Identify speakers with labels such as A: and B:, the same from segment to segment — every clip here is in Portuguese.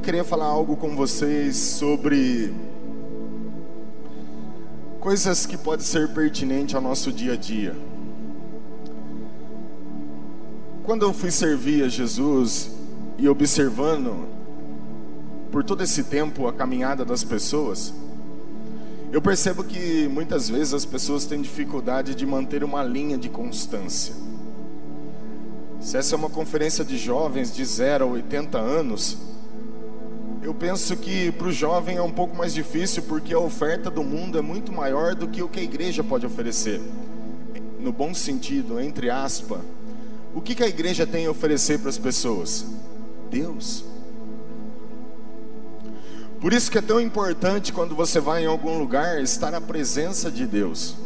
A: eu queria falar algo com vocês sobre coisas que podem ser pertinentes ao nosso dia a dia. Quando eu fui servir a Jesus e observando por todo esse tempo a caminhada das pessoas, eu percebo que muitas vezes as pessoas têm dificuldade de manter uma linha de constância. Se essa é uma conferência de jovens de 0 a 80 anos, eu penso que para o jovem é um pouco mais difícil porque a oferta do mundo é muito maior do que o que a igreja pode oferecer. No bom sentido, entre aspas, o que, que a igreja tem a oferecer para as pessoas? Deus. Por isso que é tão importante quando você vai em algum lugar estar na presença de Deus.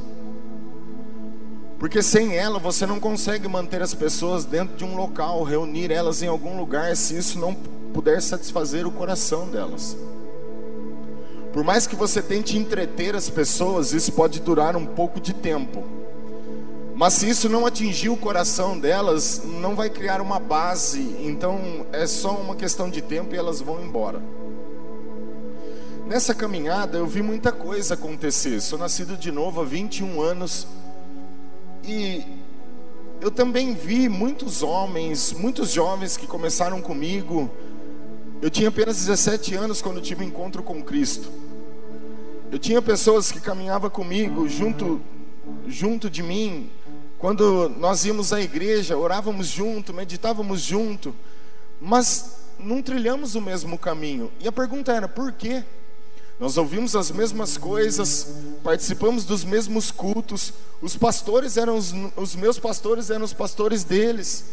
A: Porque sem ela você não consegue manter as pessoas dentro de um local, reunir elas em algum lugar, se isso não puder satisfazer o coração delas. Por mais que você tente entreter as pessoas, isso pode durar um pouco de tempo. Mas se isso não atingir o coração delas, não vai criar uma base. Então é só uma questão de tempo e elas vão embora. Nessa caminhada eu vi muita coisa acontecer. Sou nascido de novo há 21 anos e eu também vi muitos homens, muitos jovens que começaram comigo eu tinha apenas 17 anos quando tive um encontro com Cristo. Eu tinha pessoas que caminhavam comigo junto, junto de mim. Quando nós íamos à igreja, orávamos junto, meditávamos junto, mas não trilhamos o mesmo caminho. E a pergunta era: por quê? Nós ouvimos as mesmas coisas, participamos dos mesmos cultos, os pastores eram os, os meus pastores eram os pastores deles,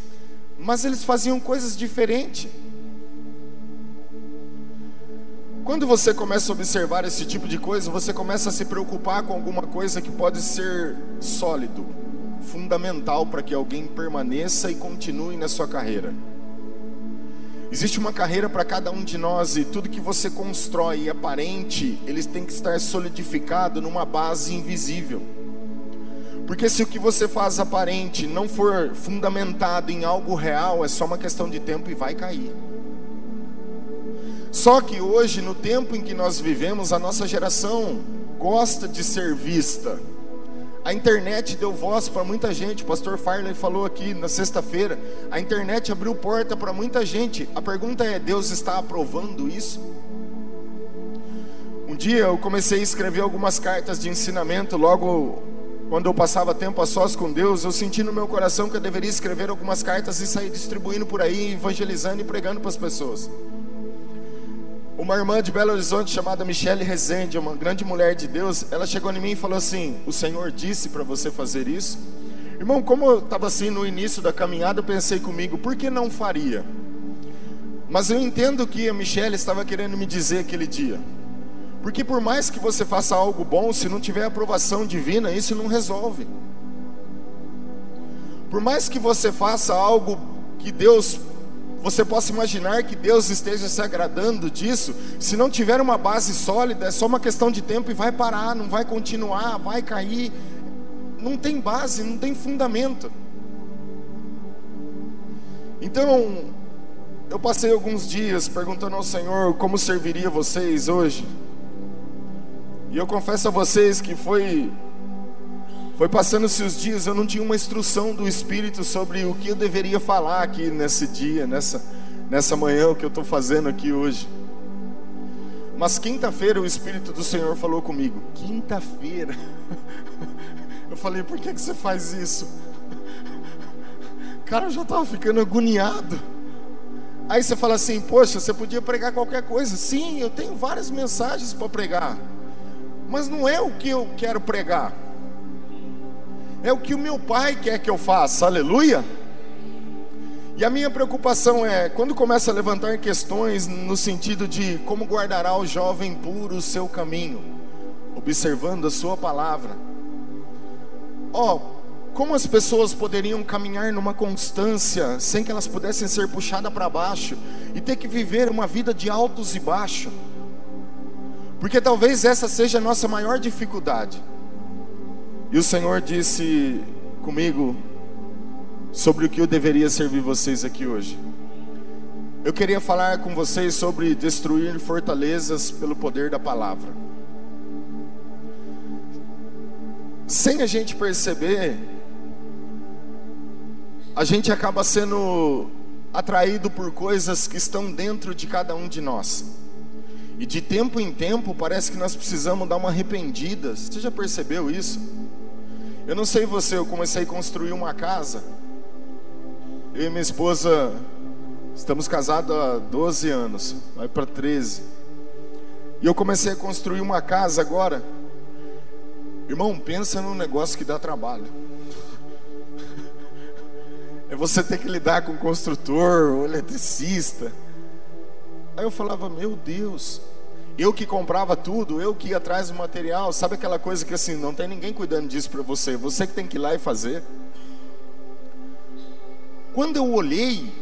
A: mas eles faziam coisas diferentes. Quando você começa a observar esse tipo de coisa, você começa a se preocupar com alguma coisa que pode ser sólido, fundamental para que alguém permaneça e continue na sua carreira. Existe uma carreira para cada um de nós e tudo que você constrói aparente, eles têm que estar solidificado numa base invisível. Porque se o que você faz aparente não for fundamentado em algo real, é só uma questão de tempo e vai cair. Só que hoje, no tempo em que nós vivemos, a nossa geração gosta de ser vista. A internet deu voz para muita gente. O pastor Farley falou aqui na sexta-feira. A internet abriu porta para muita gente. A pergunta é: Deus está aprovando isso? Um dia eu comecei a escrever algumas cartas de ensinamento. Logo quando eu passava tempo a sós com Deus, eu senti no meu coração que eu deveria escrever algumas cartas e sair distribuindo por aí, evangelizando e pregando para as pessoas. Uma irmã de Belo Horizonte chamada Michele Rezende, uma grande mulher de Deus, ela chegou em mim e falou assim: O Senhor disse para você fazer isso? Irmão, como eu estava assim no início da caminhada, eu pensei comigo: por que não faria? Mas eu entendo o que a Michelle estava querendo me dizer aquele dia. Porque por mais que você faça algo bom, se não tiver aprovação divina, isso não resolve. Por mais que você faça algo que Deus você possa imaginar que Deus esteja se agradando disso, se não tiver uma base sólida, é só uma questão de tempo e vai parar, não vai continuar, vai cair. Não tem base, não tem fundamento. Então, eu passei alguns dias perguntando ao Senhor como serviria vocês hoje. E eu confesso a vocês que foi foi passando-se os dias, eu não tinha uma instrução do Espírito sobre o que eu deveria falar aqui nesse dia, nessa, nessa manhã, o que eu estou fazendo aqui hoje. Mas quinta-feira o Espírito do Senhor falou comigo. Quinta-feira. Eu falei, por que, que você faz isso? Cara, eu já estava ficando agoniado. Aí você fala assim, poxa, você podia pregar qualquer coisa. Sim, eu tenho várias mensagens para pregar. Mas não é o que eu quero pregar. É o que o meu pai quer que eu faça, aleluia. E a minha preocupação é, quando começa a levantar questões no sentido de como guardará o jovem puro o seu caminho, observando a sua palavra. Ó, oh, como as pessoas poderiam caminhar numa constância sem que elas pudessem ser puxadas para baixo e ter que viver uma vida de altos e baixos? Porque talvez essa seja a nossa maior dificuldade. E o Senhor disse comigo sobre o que eu deveria servir vocês aqui hoje. Eu queria falar com vocês sobre destruir fortalezas pelo poder da palavra. Sem a gente perceber, a gente acaba sendo atraído por coisas que estão dentro de cada um de nós. E de tempo em tempo parece que nós precisamos dar uma arrependida. Você já percebeu isso? Eu não sei você, eu comecei a construir uma casa. Eu e minha esposa estamos casados há 12 anos, vai para 13. E eu comecei a construir uma casa agora. Irmão, pensa num negócio que dá trabalho. É você ter que lidar com o construtor, o eletricista. Aí eu falava, meu Deus, eu que comprava tudo, eu que ia atrás do material, sabe aquela coisa que assim, não tem ninguém cuidando disso para você, você que tem que ir lá e fazer. Quando eu olhei,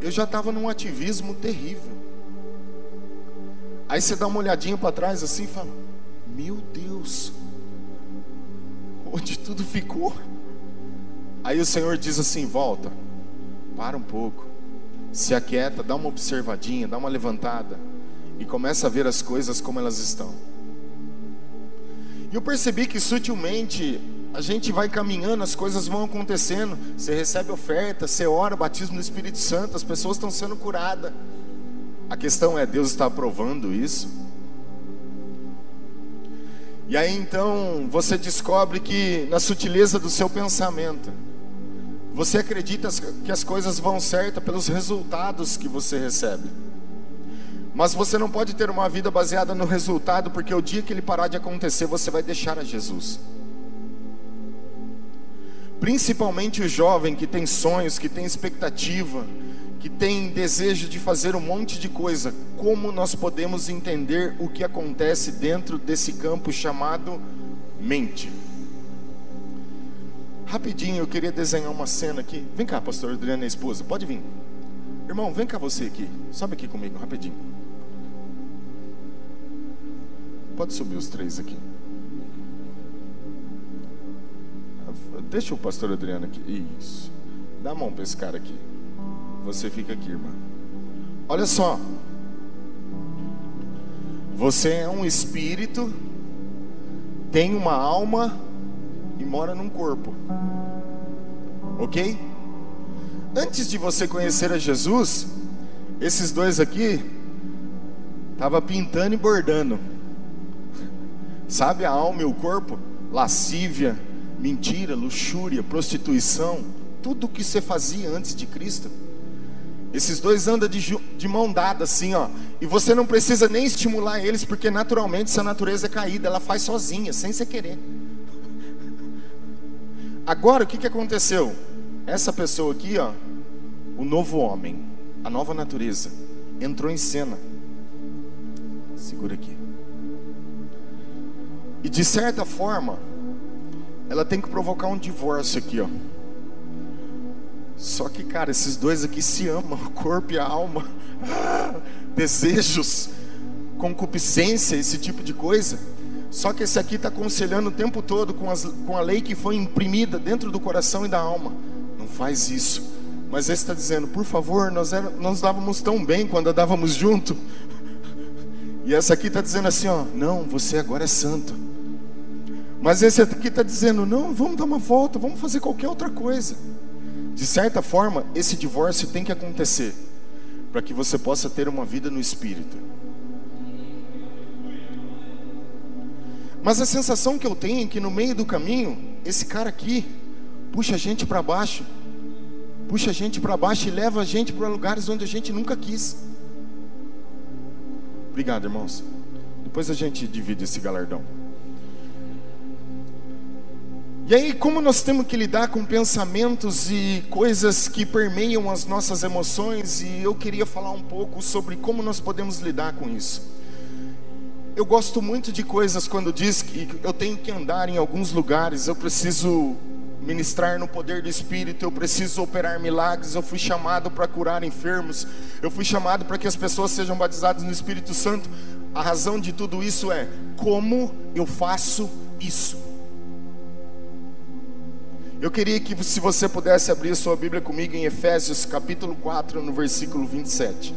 A: eu já estava num ativismo terrível. Aí você dá uma olhadinha para trás assim e fala: Meu Deus, onde tudo ficou? Aí o Senhor diz assim: Volta, para um pouco, se aquieta, dá uma observadinha, dá uma levantada e começa a ver as coisas como elas estão. E eu percebi que sutilmente a gente vai caminhando, as coisas vão acontecendo. Você recebe oferta, você ora, batismo no Espírito Santo, as pessoas estão sendo curadas. A questão é: Deus está aprovando isso? E aí então você descobre que na sutileza do seu pensamento, você acredita que as coisas vão certas pelos resultados que você recebe. Mas você não pode ter uma vida baseada no resultado, porque o dia que ele parar de acontecer, você vai deixar a Jesus. Principalmente o jovem que tem sonhos, que tem expectativa, que tem desejo de fazer um monte de coisa. Como nós podemos entender o que acontece dentro desse campo chamado mente? Rapidinho, eu queria desenhar uma cena aqui. Vem cá, pastor Adriana, esposa, pode vir. Irmão, vem cá você aqui. Sobe aqui comigo, rapidinho. Pode subir os três aqui. Deixa o pastor Adriano aqui. Isso. Dá a mão para esse cara aqui. Você fica aqui, irmã. Olha só. Você é um espírito, tem uma alma e mora num corpo. Ok? Antes de você conhecer a Jesus, esses dois aqui estavam pintando e bordando. Sabe a alma e o corpo? Lascívia, mentira, luxúria, prostituição, tudo o que você fazia antes de Cristo. Esses dois andam de, de mão dada assim, ó. E você não precisa nem estimular eles, porque naturalmente essa natureza é caída, ela faz sozinha, sem você querer. Agora o que, que aconteceu? Essa pessoa aqui, ó, o novo homem, a nova natureza, entrou em cena. Segura aqui. E de certa forma, ela tem que provocar um divórcio aqui, ó. Só que, cara, esses dois aqui se amam, o corpo e a alma, desejos, concupiscência, esse tipo de coisa. Só que esse aqui está aconselhando o tempo todo com, as, com a lei que foi imprimida dentro do coração e da alma. Não faz isso. Mas esse está dizendo, por favor, nós, era, nós dávamos tão bem quando andávamos junto. E essa aqui está dizendo assim, ó, não, você agora é santo. Mas esse aqui está dizendo: não, vamos dar uma volta, vamos fazer qualquer outra coisa. De certa forma, esse divórcio tem que acontecer para que você possa ter uma vida no espírito. Mas a sensação que eu tenho é que no meio do caminho, esse cara aqui puxa a gente para baixo, puxa a gente para baixo e leva a gente para lugares onde a gente nunca quis. Obrigado, irmãos. Depois a gente divide esse galardão. E aí, como nós temos que lidar com pensamentos e coisas que permeiam as nossas emoções, e eu queria falar um pouco sobre como nós podemos lidar com isso. Eu gosto muito de coisas quando diz que eu tenho que andar em alguns lugares, eu preciso ministrar no poder do Espírito, eu preciso operar milagres, eu fui chamado para curar enfermos, eu fui chamado para que as pessoas sejam batizadas no Espírito Santo. A razão de tudo isso é como eu faço isso. Eu queria que, se você pudesse abrir sua Bíblia comigo em Efésios capítulo 4, no versículo 27.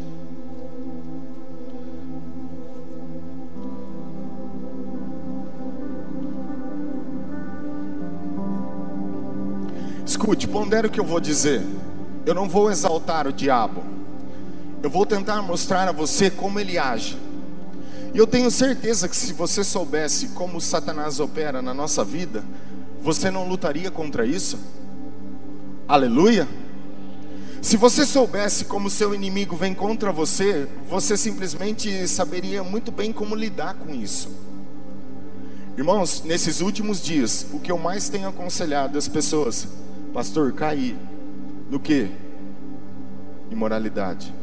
A: Escute, pondere o que eu vou dizer. Eu não vou exaltar o diabo. Eu vou tentar mostrar a você como ele age. E eu tenho certeza que se você soubesse como Satanás opera na nossa vida, você não lutaria contra isso? Aleluia! Se você soubesse como seu inimigo vem contra você, você simplesmente saberia muito bem como lidar com isso. Irmãos, nesses últimos dias, o que eu mais tenho aconselhado as pessoas, pastor, cair no que? Imoralidade,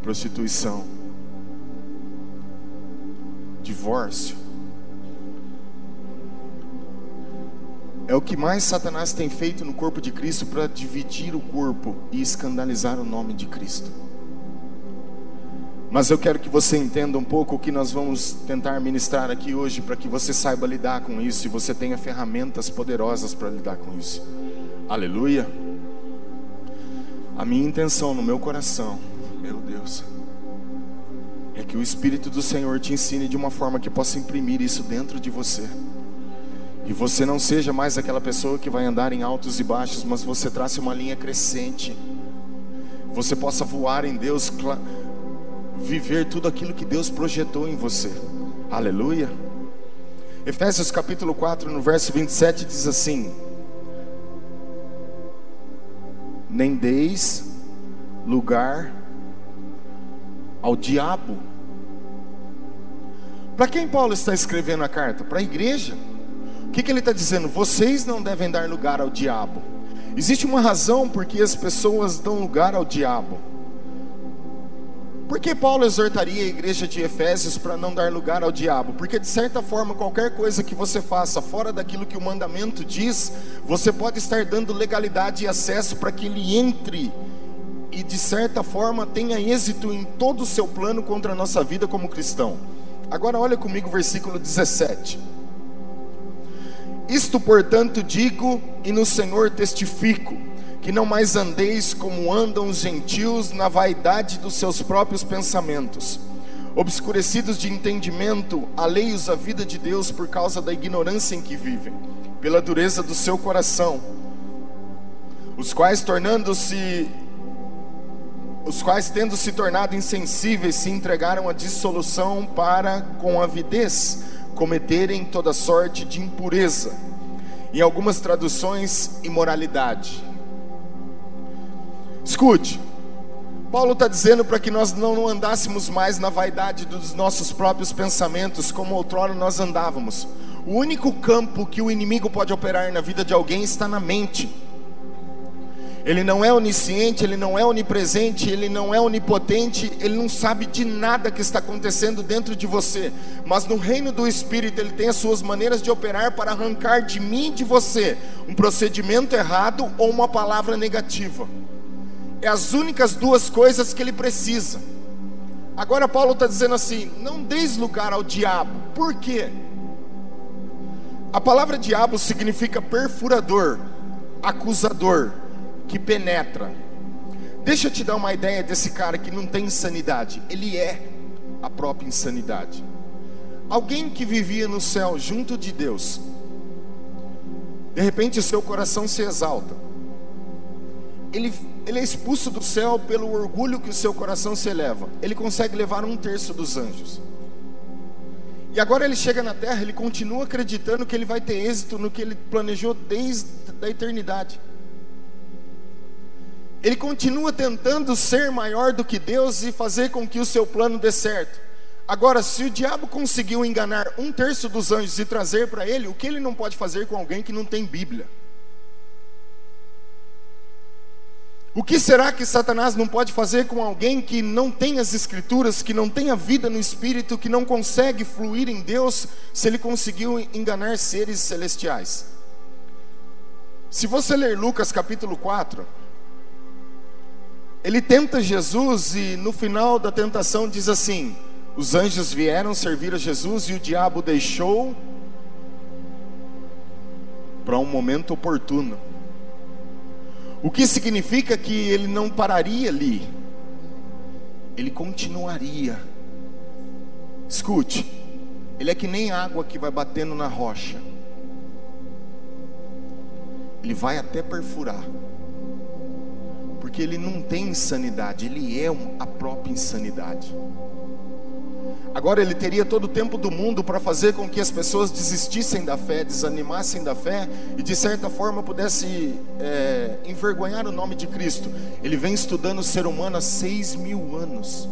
A: prostituição, divórcio. É o que mais Satanás tem feito no corpo de Cristo para dividir o corpo e escandalizar o nome de Cristo. Mas eu quero que você entenda um pouco o que nós vamos tentar ministrar aqui hoje, para que você saiba lidar com isso e você tenha ferramentas poderosas para lidar com isso. Aleluia. A minha intenção no meu coração, meu Deus, é que o Espírito do Senhor te ensine de uma forma que possa imprimir isso dentro de você. E você não seja mais aquela pessoa que vai andar em altos e baixos, mas você trace uma linha crescente. Você possa voar em Deus, viver tudo aquilo que Deus projetou em você. Aleluia. Efésios capítulo 4, no verso 27 diz assim: Nem deis lugar ao diabo. Para quem Paulo está escrevendo a carta? Para a igreja. O que, que ele está dizendo? Vocês não devem dar lugar ao diabo. Existe uma razão por que as pessoas dão lugar ao diabo. Por que Paulo exortaria a igreja de Efésios para não dar lugar ao diabo? Porque de certa forma, qualquer coisa que você faça fora daquilo que o mandamento diz, você pode estar dando legalidade e acesso para que ele entre e de certa forma tenha êxito em todo o seu plano contra a nossa vida como cristão. Agora olha comigo o versículo 17. Isto, portanto, digo e no Senhor testifico, que não mais andeis como andam os gentios na vaidade dos seus próprios pensamentos, obscurecidos de entendimento, alheios à vida de Deus por causa da ignorância em que vivem, pela dureza do seu coração, os quais tornando-se os quais, tendo se tornado insensíveis, se entregaram à dissolução para, com avidez, cometerem toda sorte de impureza. Em algumas traduções, imoralidade. Escute, Paulo está dizendo para que nós não andássemos mais na vaidade dos nossos próprios pensamentos, como outrora nós andávamos. O único campo que o inimigo pode operar na vida de alguém está na mente. Ele não é onisciente, ele não é onipresente, ele não é onipotente, ele não sabe de nada que está acontecendo dentro de você. Mas no reino do Espírito, ele tem as suas maneiras de operar para arrancar de mim e de você um procedimento errado ou uma palavra negativa. É as únicas duas coisas que ele precisa. Agora, Paulo está dizendo assim: não deis lugar ao diabo. Por quê? A palavra diabo significa perfurador, acusador que penetra. Deixa eu te dar uma ideia desse cara que não tem insanidade. Ele é a própria insanidade. Alguém que vivia no céu junto de Deus. De repente o seu coração se exalta. Ele, ele é expulso do céu pelo orgulho que o seu coração se eleva. Ele consegue levar um terço dos anjos. E agora ele chega na terra, ele continua acreditando que ele vai ter êxito no que ele planejou desde a eternidade. Ele continua tentando ser maior do que Deus e fazer com que o seu plano dê certo. Agora, se o diabo conseguiu enganar um terço dos anjos e trazer para ele, o que ele não pode fazer com alguém que não tem Bíblia? O que será que Satanás não pode fazer com alguém que não tem as Escrituras, que não tem a vida no Espírito, que não consegue fluir em Deus, se ele conseguiu enganar seres celestiais? Se você ler Lucas capítulo 4, ele tenta Jesus e no final da tentação diz assim: os anjos vieram servir a Jesus e o diabo deixou para um momento oportuno. O que significa que ele não pararia ali, ele continuaria. Escute, ele é que nem água que vai batendo na rocha, ele vai até perfurar, porque ele não tem insanidade, ele é a própria insanidade. Agora ele teria todo o tempo do mundo para fazer com que as pessoas desistissem da fé, desanimassem da fé e de certa forma pudesse é, envergonhar o nome de Cristo. Ele vem estudando o ser humano há seis mil anos.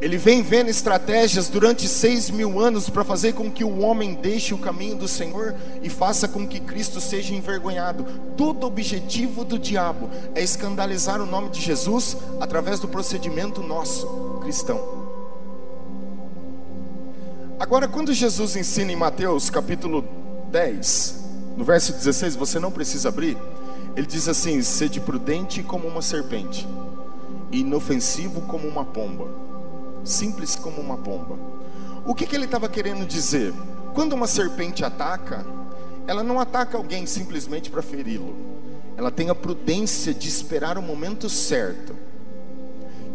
A: Ele vem vendo estratégias durante seis mil anos para fazer com que o homem deixe o caminho do Senhor e faça com que Cristo seja envergonhado. Todo objetivo do diabo é escandalizar o nome de Jesus através do procedimento nosso, cristão. Agora, quando Jesus ensina em Mateus capítulo 10, no verso 16, você não precisa abrir, ele diz assim: sede prudente como uma serpente, e inofensivo como uma pomba simples como uma pomba. O que, que ele estava querendo dizer? Quando uma serpente ataca, ela não ataca alguém simplesmente para feri-lo. Ela tem a prudência de esperar o momento certo.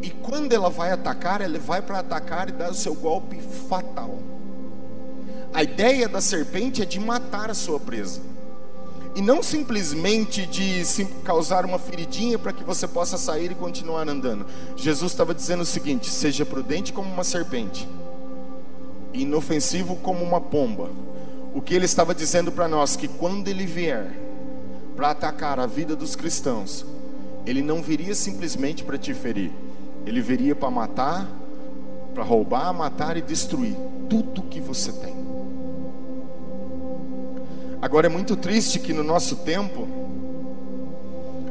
A: E quando ela vai atacar, ela vai para atacar e dar o seu golpe fatal. A ideia da serpente é de matar a sua presa e não simplesmente de causar uma feridinha para que você possa sair e continuar andando. Jesus estava dizendo o seguinte: seja prudente como uma serpente, inofensivo como uma pomba. O que ele estava dizendo para nós que quando ele vier para atacar a vida dos cristãos, ele não viria simplesmente para te ferir, ele viria para matar, para roubar, matar e destruir tudo que você tem. Agora é muito triste que no nosso tempo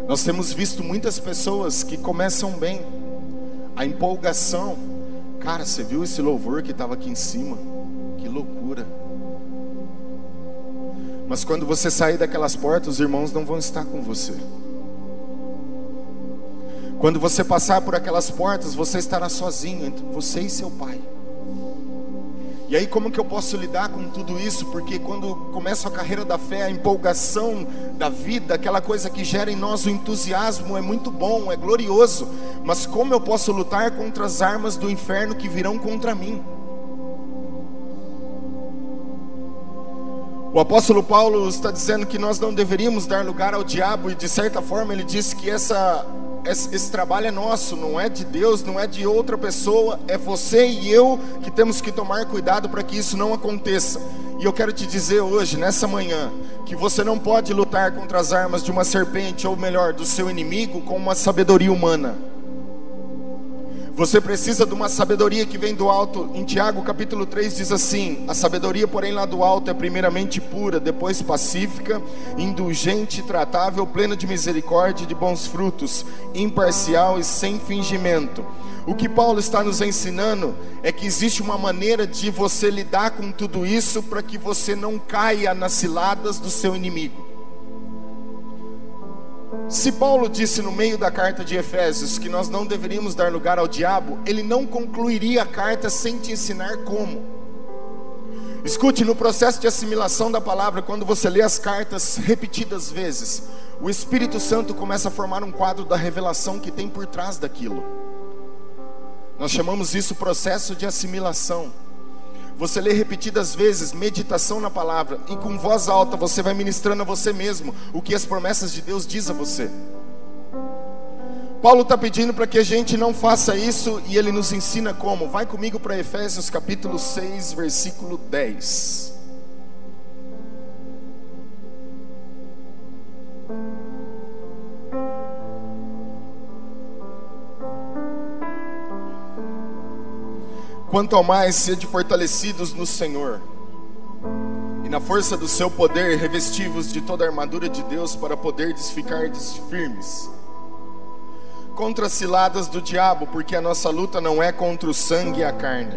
A: nós temos visto muitas pessoas que começam bem, a empolgação. Cara, você viu esse louvor que estava aqui em cima? Que loucura. Mas quando você sair daquelas portas, os irmãos não vão estar com você. Quando você passar por aquelas portas, você estará sozinho entre você e seu pai. E aí, como que eu posso lidar com tudo isso? Porque quando começa a carreira da fé, a empolgação da vida, aquela coisa que gera em nós o entusiasmo, é muito bom, é glorioso. Mas como eu posso lutar contra as armas do inferno que virão contra mim? O apóstolo Paulo está dizendo que nós não deveríamos dar lugar ao diabo, e de certa forma ele disse que essa esse, esse, trabalho é nosso, não é de Deus, não é de outra pessoa, é você e eu que temos que tomar cuidado para que isso não aconteça. E eu quero te dizer hoje, nessa manhã, que você não pode lutar contra as armas de uma serpente, ou melhor, do seu inimigo, com uma sabedoria humana. Você precisa de uma sabedoria que vem do alto. Em Tiago capítulo 3 diz assim: A sabedoria, porém, lá do alto é primeiramente pura, depois pacífica, indulgente, tratável, plena de misericórdia e de bons frutos, imparcial e sem fingimento. O que Paulo está nos ensinando é que existe uma maneira de você lidar com tudo isso para que você não caia nas ciladas do seu inimigo. Se Paulo disse no meio da carta de Efésios que nós não deveríamos dar lugar ao diabo, ele não concluiria a carta sem te ensinar como. Escute, no processo de assimilação da palavra, quando você lê as cartas repetidas vezes, o Espírito Santo começa a formar um quadro da revelação que tem por trás daquilo. Nós chamamos isso processo de assimilação. Você lê repetidas vezes, meditação na palavra, e com voz alta você vai ministrando a você mesmo o que as promessas de Deus diz a você. Paulo está pedindo para que a gente não faça isso e ele nos ensina como. Vai comigo para Efésios capítulo 6, versículo 10. Quanto ao mais, sede fortalecidos no Senhor, e na força do seu poder, revestivos de toda a armadura de Deus, para poder ficar firmes contra as ciladas do diabo, porque a nossa luta não é contra o sangue e a carne,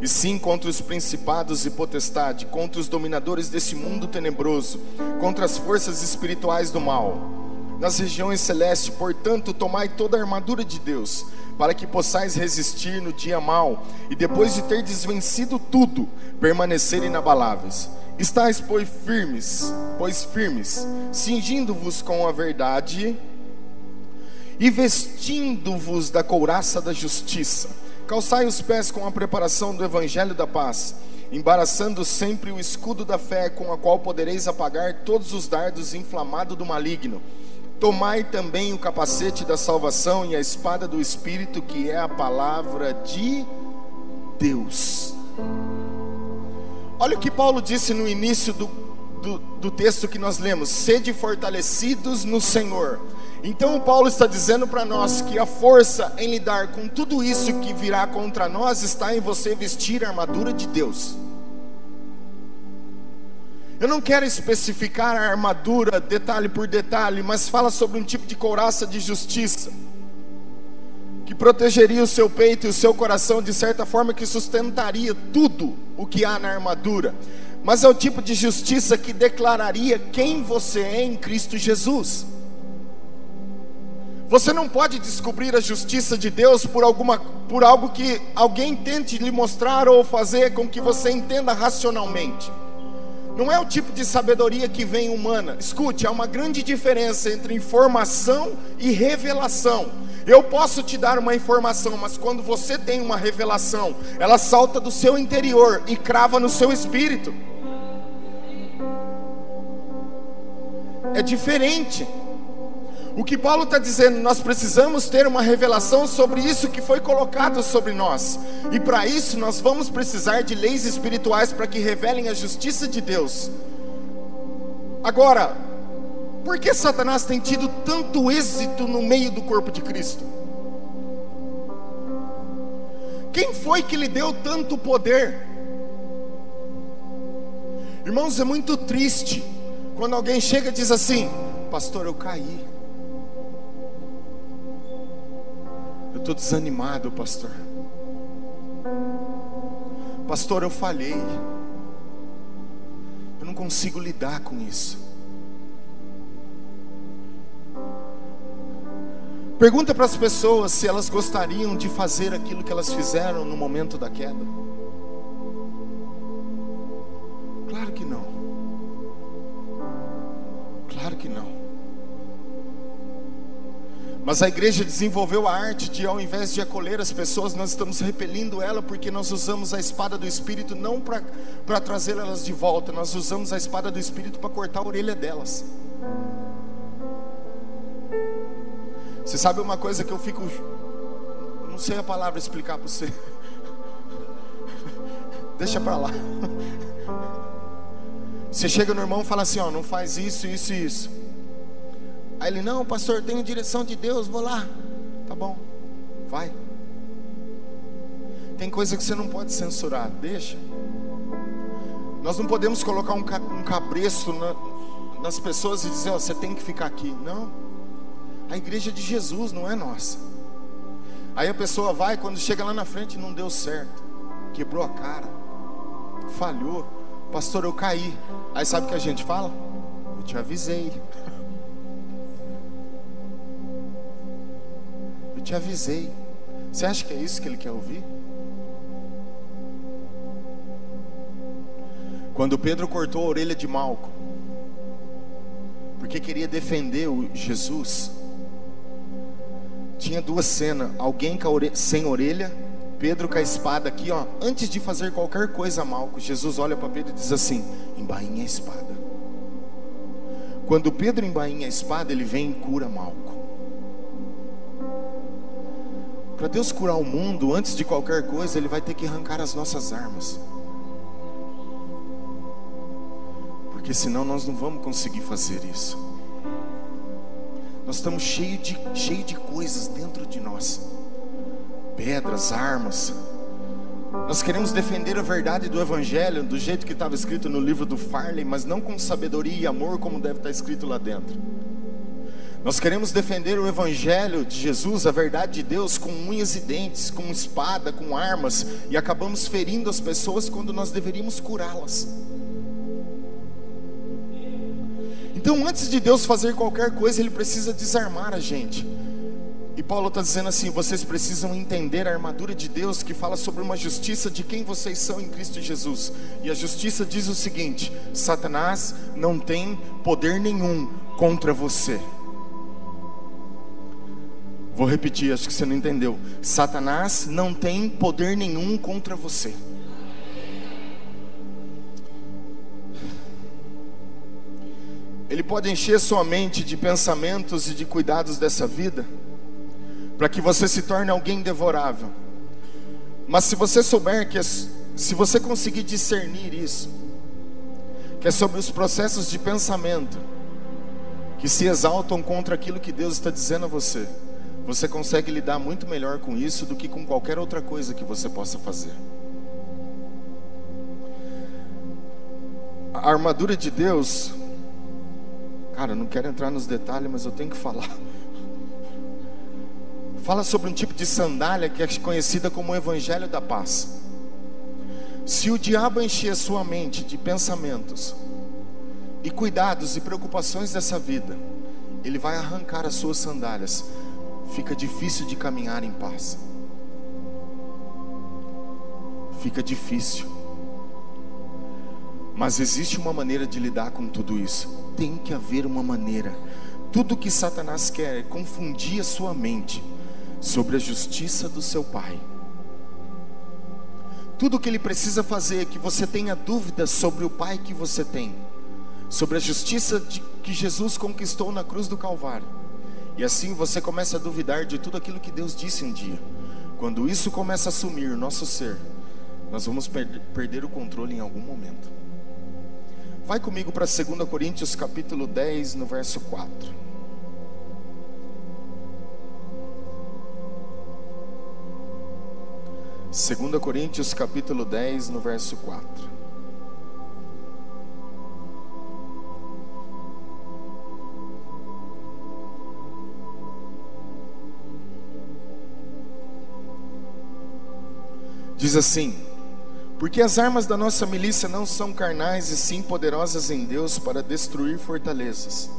A: e sim contra os principados e potestade, contra os dominadores desse mundo tenebroso, contra as forças espirituais do mal. Nas regiões celestes, portanto, tomai toda a armadura de Deus, para que possais resistir no dia mau e depois de ter desvencido tudo, permanecer inabaláveis. Estais, pois, firmes, pois firmes, cingindo-vos com a verdade e vestindo-vos da couraça da justiça. Calçai os pés com a preparação do evangelho da paz, embaraçando sempre o escudo da fé, com a qual podereis apagar todos os dardos inflamados do maligno. Tomai também o capacete da salvação e a espada do Espírito, que é a palavra de Deus. Olha o que Paulo disse no início do, do, do texto que nós lemos: sede fortalecidos no Senhor. Então, Paulo está dizendo para nós que a força em lidar com tudo isso que virá contra nós está em você vestir a armadura de Deus. Eu não quero especificar a armadura detalhe por detalhe, mas fala sobre um tipo de couraça de justiça que protegeria o seu peito e o seu coração de certa forma que sustentaria tudo o que há na armadura. Mas é o tipo de justiça que declararia quem você é em Cristo Jesus. Você não pode descobrir a justiça de Deus por, alguma, por algo que alguém tente lhe mostrar ou fazer com que você entenda racionalmente. Não é o tipo de sabedoria que vem humana. Escute, há uma grande diferença entre informação e revelação. Eu posso te dar uma informação, mas quando você tem uma revelação, ela salta do seu interior e crava no seu espírito. É diferente. O que Paulo está dizendo, nós precisamos ter uma revelação sobre isso que foi colocado sobre nós, e para isso nós vamos precisar de leis espirituais para que revelem a justiça de Deus. Agora, por que Satanás tem tido tanto êxito no meio do corpo de Cristo? Quem foi que lhe deu tanto poder? Irmãos, é muito triste quando alguém chega e diz assim: Pastor, eu caí. Eu estou desanimado, pastor. Pastor, eu falhei. Eu não consigo lidar com isso. Pergunta para as pessoas se elas gostariam de fazer aquilo que elas fizeram no momento da queda. Claro que não. Claro que não. Mas a igreja desenvolveu a arte de, ao invés de acolher as pessoas, nós estamos repelindo ela, porque nós usamos a espada do Espírito não para trazer elas de volta, nós usamos a espada do Espírito para cortar a orelha delas. Você sabe uma coisa que eu fico. Não sei a palavra explicar para você. Deixa para lá. Você chega no irmão e fala assim: Ó, não faz isso, isso e isso. Aí ele: Não, pastor, tenho direção de Deus, vou lá. Tá bom, vai. Tem coisa que você não pode censurar, deixa. Nós não podemos colocar um, cabresto na, nas pessoas e dizer: Ó, você tem que ficar aqui. Não. A igreja de Jesus não é nossa. Aí a pessoa vai, quando chega lá na frente, não deu certo, quebrou a cara, falhou, pastor, eu caí. Aí sabe o que a gente fala? Eu te avisei. te avisei. Você acha que é isso que ele quer ouvir? Quando Pedro cortou a orelha de Malco, porque queria defender o Jesus, tinha duas cenas: alguém sem orelha, Pedro com a espada aqui, ó. Antes de fazer qualquer coisa mal, Jesus olha para Pedro e diz assim: embainha a espada. Quando Pedro embainha a espada, ele vem e cura Malco. Para Deus curar o mundo, antes de qualquer coisa, Ele vai ter que arrancar as nossas armas. Porque senão nós não vamos conseguir fazer isso. Nós estamos cheios de, cheio de coisas dentro de nós pedras, armas. Nós queremos defender a verdade do Evangelho do jeito que estava escrito no livro do Farley, mas não com sabedoria e amor como deve estar escrito lá dentro. Nós queremos defender o Evangelho de Jesus, a verdade de Deus, com unhas e dentes, com espada, com armas, e acabamos ferindo as pessoas quando nós deveríamos curá-las. Então, antes de Deus fazer qualquer coisa, Ele precisa desarmar a gente. E Paulo está dizendo assim: vocês precisam entender a armadura de Deus que fala sobre uma justiça de quem vocês são em Cristo Jesus. E a justiça diz o seguinte: Satanás não tem poder nenhum contra você. Vou repetir, acho que você não entendeu. Satanás não tem poder nenhum contra você. Ele pode encher sua mente de pensamentos e de cuidados dessa vida para que você se torne alguém devorável. Mas se você souber que é, se você conseguir discernir isso, que é sobre os processos de pensamento que se exaltam contra aquilo que Deus está dizendo a você, você consegue lidar muito melhor com isso do que com qualquer outra coisa que você possa fazer. A armadura de Deus, cara, eu não quero entrar nos detalhes, mas eu tenho que falar fala sobre um tipo de sandália que é conhecida como o Evangelho da Paz. Se o diabo encher sua mente de pensamentos e cuidados e preocupações dessa vida, ele vai arrancar as suas sandálias. Fica difícil de caminhar em paz. Fica difícil. Mas existe uma maneira de lidar com tudo isso. Tem que haver uma maneira. Tudo que Satanás quer é confundir a sua mente sobre a justiça do seu Pai. Tudo que ele precisa fazer é que você tenha dúvidas sobre o Pai que você tem, sobre a justiça de, que Jesus conquistou na cruz do Calvário. E assim você começa a duvidar de tudo aquilo que Deus disse um dia. Quando isso começa a assumir o nosso ser, nós vamos per perder o controle em algum momento. Vai comigo para 2 Coríntios capítulo 10, no verso 4. 2 Coríntios capítulo 10, no verso 4. Diz assim: Porque as armas da nossa milícia não são carnais e sim poderosas em Deus para destruir fortalezas,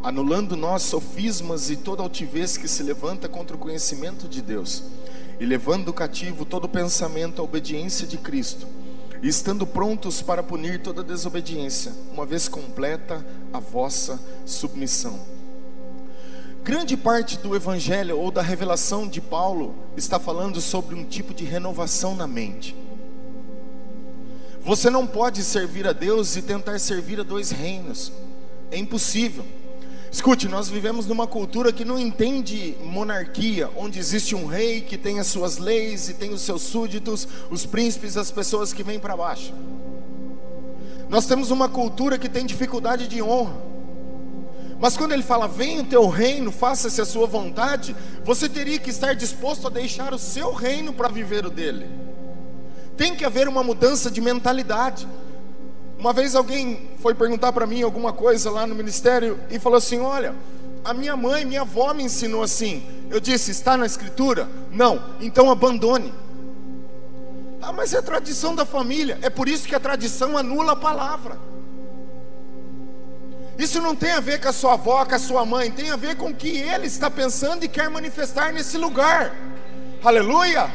A: anulando nós sofismas e toda altivez que se levanta contra o conhecimento de Deus e levando cativo todo pensamento à obediência de Cristo, e estando prontos para punir toda desobediência, uma vez completa a vossa submissão. Grande parte do evangelho ou da revelação de Paulo está falando sobre um tipo de renovação na mente. Você não pode servir a Deus e tentar servir a dois reinos, é impossível. Escute, nós vivemos numa cultura que não entende monarquia, onde existe um rei que tem as suas leis e tem os seus súditos, os príncipes, as pessoas que vêm para baixo. Nós temos uma cultura que tem dificuldade de honra. Mas quando ele fala, venha o teu reino, faça-se a sua vontade, você teria que estar disposto a deixar o seu reino para viver o dele. Tem que haver uma mudança de mentalidade. Uma vez alguém foi perguntar para mim alguma coisa lá no ministério e falou assim: Olha, a minha mãe, minha avó me ensinou assim. Eu disse: Está na escritura? Não, então abandone. Ah, mas é tradição da família. É por isso que a tradição anula a palavra. Isso não tem a ver com a sua avó, com a sua mãe, tem a ver com o que ele está pensando e quer manifestar nesse lugar. Aleluia!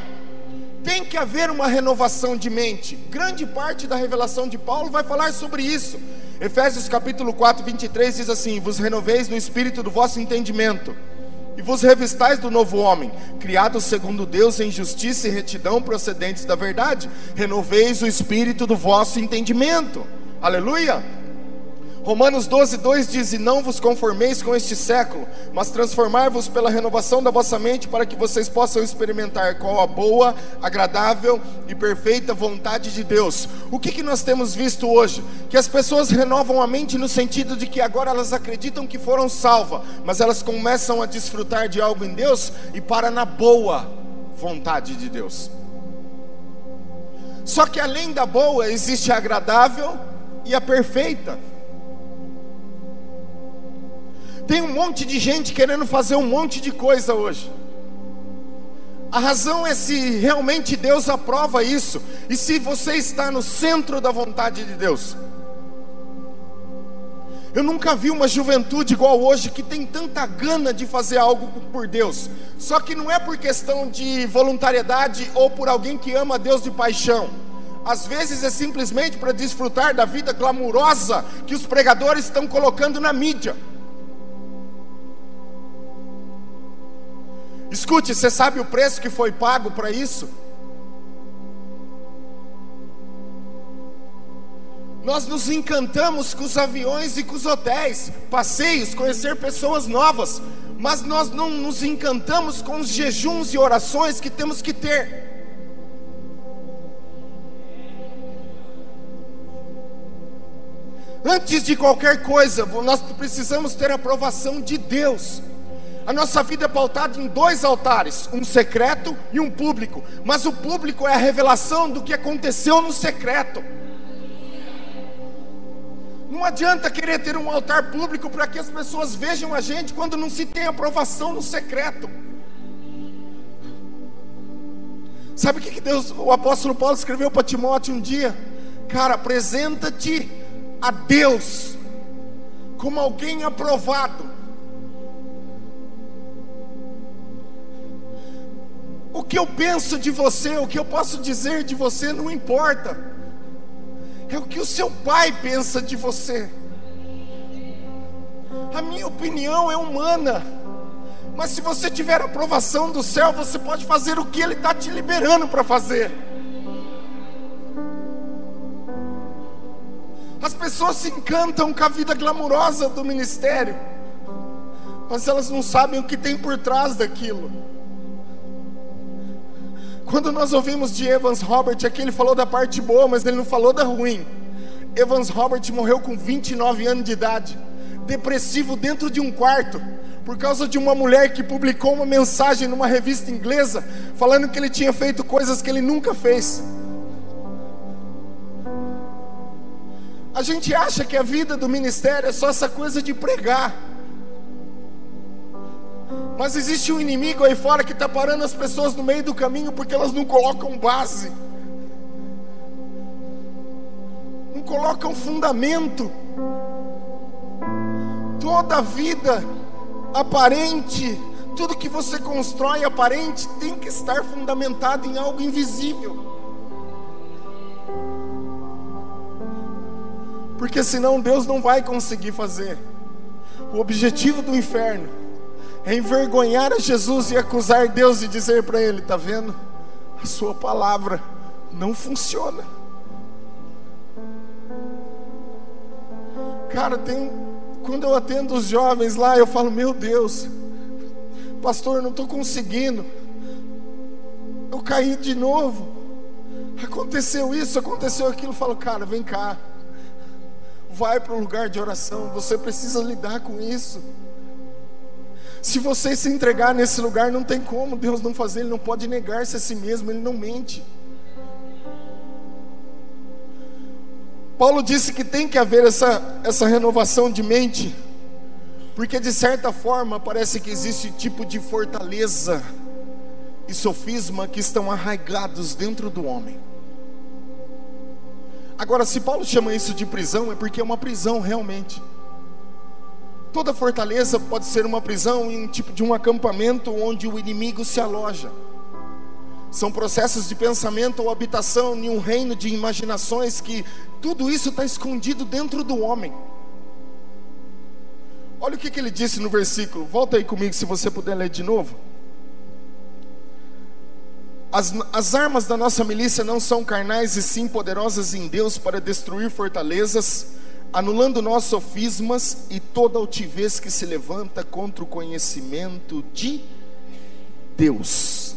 A: Tem que haver uma renovação de mente. Grande parte da revelação de Paulo vai falar sobre isso. Efésios capítulo 4, 23 diz assim: Vos renoveis no espírito do vosso entendimento, e vos revistais do novo homem, criado segundo Deus em justiça e retidão procedentes da verdade. Renoveis o espírito do vosso entendimento. Aleluia! Romanos 12, 2 diz: E não vos conformeis com este século, mas transformai-vos pela renovação da vossa mente, para que vocês possam experimentar qual a boa, agradável e perfeita vontade de Deus. O que, que nós temos visto hoje? Que as pessoas renovam a mente no sentido de que agora elas acreditam que foram salvas, mas elas começam a desfrutar de algo em Deus e para na boa vontade de Deus. Só que além da boa, existe a agradável e a perfeita. Tem um monte de gente querendo fazer um monte de coisa hoje. A razão é se realmente Deus aprova isso e se você está no centro da vontade de Deus. Eu nunca vi uma juventude igual hoje que tem tanta gana de fazer algo por Deus. Só que não é por questão de voluntariedade ou por alguém que ama Deus de paixão. Às vezes é simplesmente para desfrutar da vida glamurosa que os pregadores estão colocando na mídia. Escute, você sabe o preço que foi pago para isso? Nós nos encantamos com os aviões e com os hotéis, passeios, conhecer pessoas novas, mas nós não nos encantamos com os jejuns e orações que temos que ter. Antes de qualquer coisa, nós precisamos ter a aprovação de Deus. A nossa vida é pautada em dois altares, um secreto e um público. Mas o público é a revelação do que aconteceu no secreto. Não adianta querer ter um altar público para que as pessoas vejam a gente quando não se tem aprovação no secreto. Sabe o que Deus, o apóstolo Paulo escreveu para Timóteo um dia? Cara, apresenta-te a Deus como alguém aprovado. O que eu penso de você, o que eu posso dizer de você não importa é o que o seu pai pensa de você. A minha opinião é humana, mas se você tiver aprovação do céu, você pode fazer o que Ele está te liberando para fazer. As pessoas se encantam com a vida glamurosa do ministério, mas elas não sabem o que tem por trás daquilo. Quando nós ouvimos de Evans Robert, aqui ele falou da parte boa, mas ele não falou da ruim. Evans Robert morreu com 29 anos de idade, depressivo dentro de um quarto, por causa de uma mulher que publicou uma mensagem numa revista inglesa, falando que ele tinha feito coisas que ele nunca fez. A gente acha que a vida do ministério é só essa coisa de pregar. Mas existe um inimigo aí fora que está parando as pessoas no meio do caminho porque elas não colocam base, não colocam fundamento. Toda vida aparente, tudo que você constrói aparente, tem que estar fundamentado em algo invisível. Porque senão Deus não vai conseguir fazer. O objetivo do inferno é envergonhar a Jesus e acusar Deus e dizer para ele: está vendo? A sua palavra não funciona. Cara, tem quando eu atendo os jovens lá, eu falo: Meu Deus, pastor, não estou conseguindo. Eu caí de novo. Aconteceu isso, aconteceu aquilo. Eu falo, cara, vem cá. Vai para um lugar de oração. Você precisa lidar com isso. Se você se entregar nesse lugar, não tem como Deus não fazer, Ele não pode negar-se a si mesmo, Ele não mente. Paulo disse que tem que haver essa, essa renovação de mente, porque de certa forma parece que existe tipo de fortaleza e sofisma que estão arraigados dentro do homem. Agora, se Paulo chama isso de prisão, é porque é uma prisão realmente. Toda fortaleza pode ser uma prisão em um tipo de um acampamento onde o inimigo se aloja. São processos de pensamento ou habitação em um reino de imaginações que tudo isso está escondido dentro do homem. Olha o que, que ele disse no versículo, volta aí comigo se você puder ler de novo. As, as armas da nossa milícia não são carnais e sim poderosas em Deus para destruir fortalezas anulando nós sofismas e toda altivez que se levanta contra o conhecimento de Deus.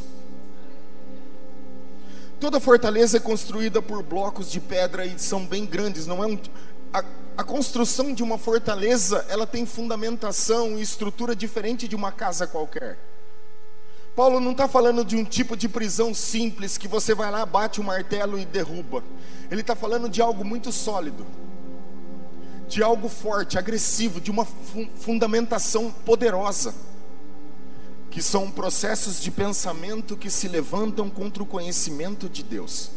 A: Toda fortaleza é construída por blocos de pedra e são bem grandes, não é um a, a construção de uma fortaleza, ela tem fundamentação e estrutura diferente de uma casa qualquer. Paulo não está falando de um tipo de prisão simples que você vai lá, bate o um martelo e derruba. Ele está falando de algo muito sólido de algo forte, agressivo, de uma fundamentação poderosa, que são processos de pensamento que se levantam contra o conhecimento de Deus.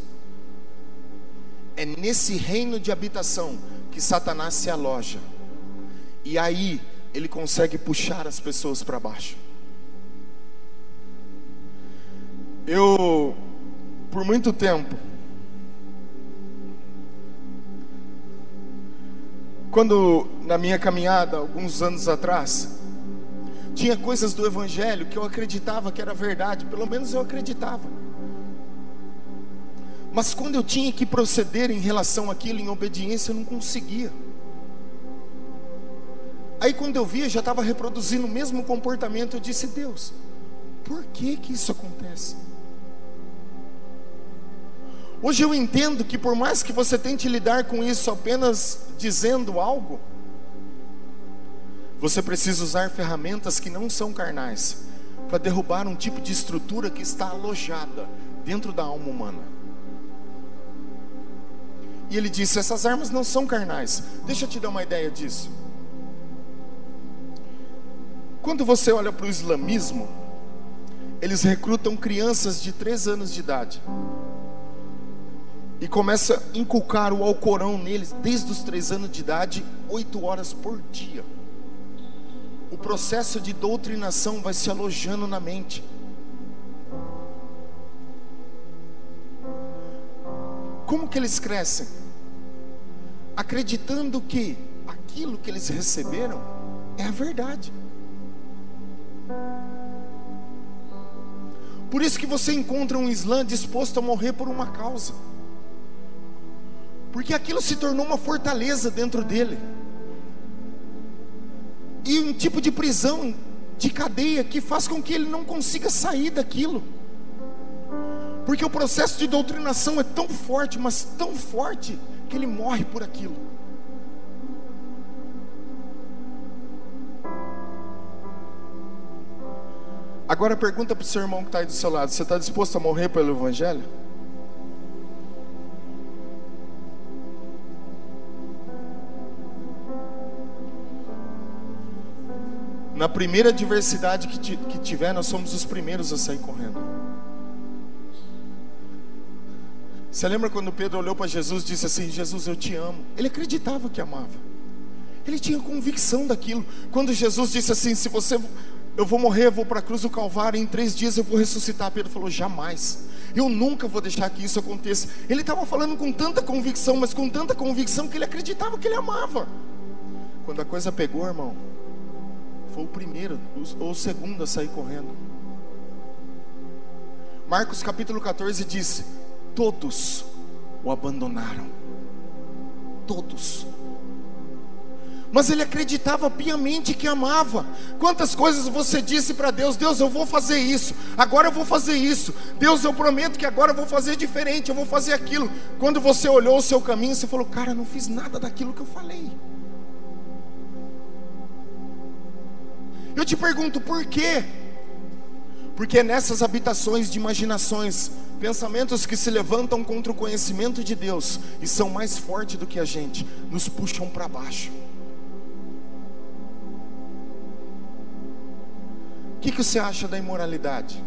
A: É nesse reino de habitação que Satanás se aloja. E aí ele consegue puxar as pessoas para baixo. Eu, por muito tempo, quando na minha caminhada, alguns anos atrás, tinha coisas do Evangelho que eu acreditava que era verdade, pelo menos eu acreditava. Mas quando eu tinha que proceder em relação àquilo, em obediência, eu não conseguia. Aí quando eu via, já estava reproduzindo o mesmo comportamento, eu disse: Deus, por que que isso acontece? Hoje eu entendo que por mais que você tente lidar com isso apenas dizendo algo, você precisa usar ferramentas que não são carnais para derrubar um tipo de estrutura que está alojada dentro da alma humana. E ele disse: essas armas não são carnais. Deixa eu te dar uma ideia disso. Quando você olha para o islamismo, eles recrutam crianças de 3 anos de idade e começa a inculcar o Alcorão neles desde os 3 anos de idade, 8 horas por dia o processo de doutrinação vai se alojando na mente. Como que eles crescem? Acreditando que aquilo que eles receberam é a verdade. Por isso que você encontra um Islã disposto a morrer por uma causa. Porque aquilo se tornou uma fortaleza dentro dele e um tipo de prisão, de cadeia, que faz com que ele não consiga sair daquilo. Porque o processo de doutrinação é tão forte, mas tão forte, que ele morre por aquilo. Agora pergunta para o seu irmão que está aí do seu lado: você está disposto a morrer pelo Evangelho? Na primeira adversidade que, que tiver, nós somos os primeiros a sair correndo. Você lembra quando Pedro olhou para Jesus e disse assim: Jesus, eu te amo? Ele acreditava que amava, ele tinha convicção daquilo. Quando Jesus disse assim: Se você, eu vou morrer, eu vou para a cruz do Calvário, em três dias eu vou ressuscitar. Pedro falou: Jamais, eu nunca vou deixar que isso aconteça. Ele estava falando com tanta convicção, mas com tanta convicção que ele acreditava que ele amava. Quando a coisa pegou, irmão, foi o primeiro ou o segundo a sair correndo. Marcos capítulo 14 diz: Todos o abandonaram. Todos. Mas ele acreditava piamente que amava. Quantas coisas você disse para Deus: Deus, eu vou fazer isso, agora eu vou fazer isso. Deus, eu prometo que agora eu vou fazer diferente, eu vou fazer aquilo. Quando você olhou o seu caminho, você falou: Cara, não fiz nada daquilo que eu falei. Eu te pergunto por quê? Porque nessas habitações de imaginações, pensamentos que se levantam contra o conhecimento de Deus e são mais fortes do que a gente, nos puxam para baixo. O que, que você acha da imoralidade?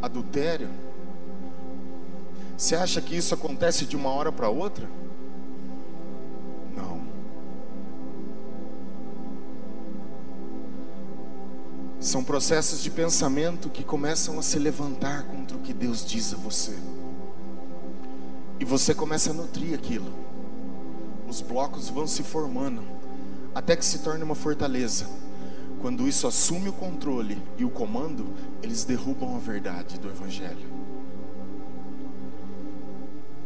A: Adultério? Você acha que isso acontece de uma hora para outra? São processos de pensamento que começam a se levantar contra o que Deus diz a você. E você começa a nutrir aquilo. Os blocos vão se formando até que se torne uma fortaleza. Quando isso assume o controle e o comando, eles derrubam a verdade do Evangelho.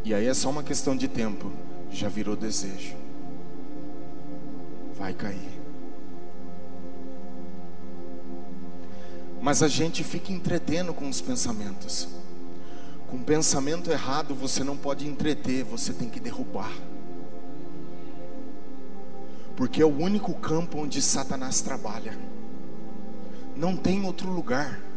A: E aí é só uma questão de tempo, já virou desejo. Vai cair. Mas a gente fica entretendo com os pensamentos. Com pensamento errado você não pode entreter, você tem que derrubar. Porque é o único campo onde Satanás trabalha. Não tem outro lugar.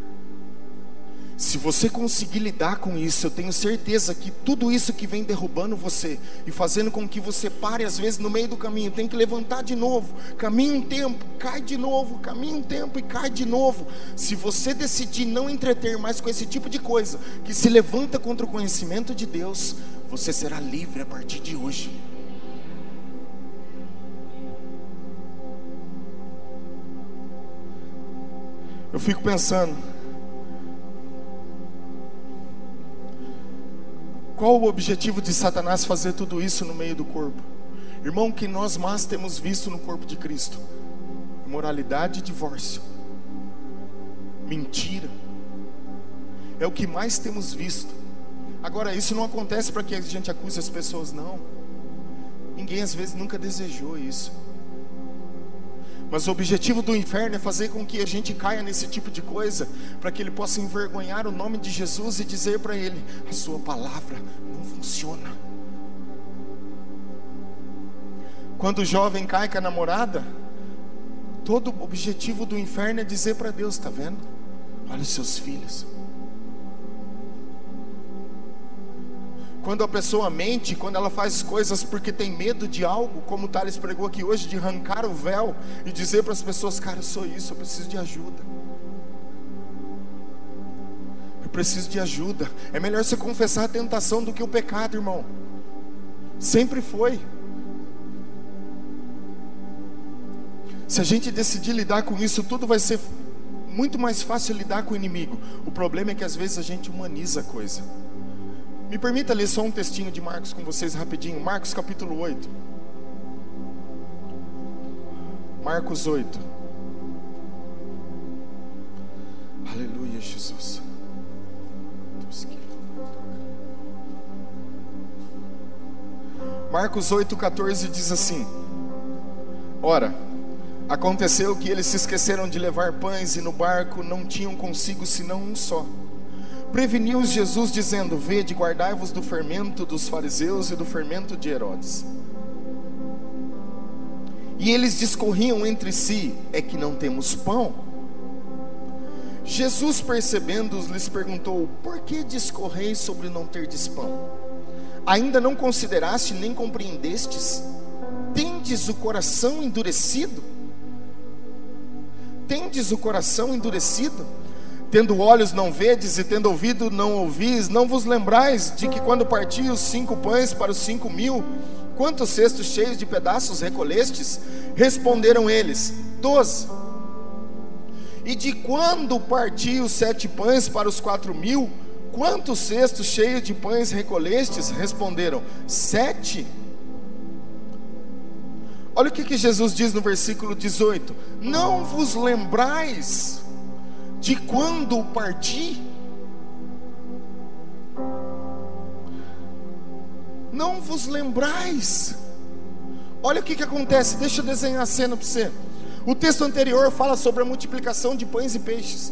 A: Se você conseguir lidar com isso, eu tenho certeza que tudo isso que vem derrubando você e fazendo com que você pare, às vezes no meio do caminho, tem que levantar de novo, caminha um tempo, cai de novo, caminha um tempo e cai de novo. Se você decidir não entreter mais com esse tipo de coisa que se levanta contra o conhecimento de Deus, você será livre a partir de hoje. Eu fico pensando, qual o objetivo de Satanás fazer tudo isso no meio do corpo? Irmão, o que nós mais temos visto no corpo de Cristo: imoralidade e divórcio, mentira, é o que mais temos visto. Agora, isso não acontece para que a gente acuse as pessoas, não. Ninguém às vezes nunca desejou isso. Mas o objetivo do inferno é fazer com que a gente caia nesse tipo de coisa, para que ele possa envergonhar o nome de Jesus e dizer para ele: a sua palavra não funciona. Quando o jovem cai com a namorada, todo o objetivo do inferno é dizer para Deus: está vendo? Olha os seus filhos. Quando a pessoa mente, quando ela faz coisas porque tem medo de algo, como o Thales pregou aqui hoje, de arrancar o véu e dizer para as pessoas: Cara, eu sou isso, eu preciso de ajuda. Eu preciso de ajuda. É melhor você confessar a tentação do que o pecado, irmão. Sempre foi. Se a gente decidir lidar com isso, tudo vai ser muito mais fácil lidar com o inimigo. O problema é que às vezes a gente humaniza a coisa. Me permita ler só um textinho de Marcos com vocês rapidinho. Marcos capítulo 8. Marcos 8. Aleluia, Jesus. Marcos 8,14 diz assim: Ora, aconteceu que eles se esqueceram de levar pães e no barco não tinham consigo senão um só. Preveniu-os Jesus, dizendo: Vede, guardai-vos do fermento dos fariseus e do fermento de Herodes. E eles discorriam entre si: É que não temos pão? Jesus, percebendo-os, lhes perguntou: Por que discorreis sobre não terdes pão? Ainda não consideraste nem compreendestes? Tendes o coração endurecido? Tendes o coração endurecido? Tendo olhos não vedes e tendo ouvido não ouvis, não vos lembrais de que quando parti os cinco pães para os cinco mil, quantos cestos cheios de pedaços recolhestes? Responderam eles, doze. E de quando parti os sete pães para os quatro mil, quantos cestos cheios de pães recolhestes? Responderam, sete. Olha o que, que Jesus diz no versículo 18: Não vos lembrais de quando parti? Não vos lembrais. Olha o que, que acontece, deixa eu desenhar a cena para você. O texto anterior fala sobre a multiplicação de pães e peixes.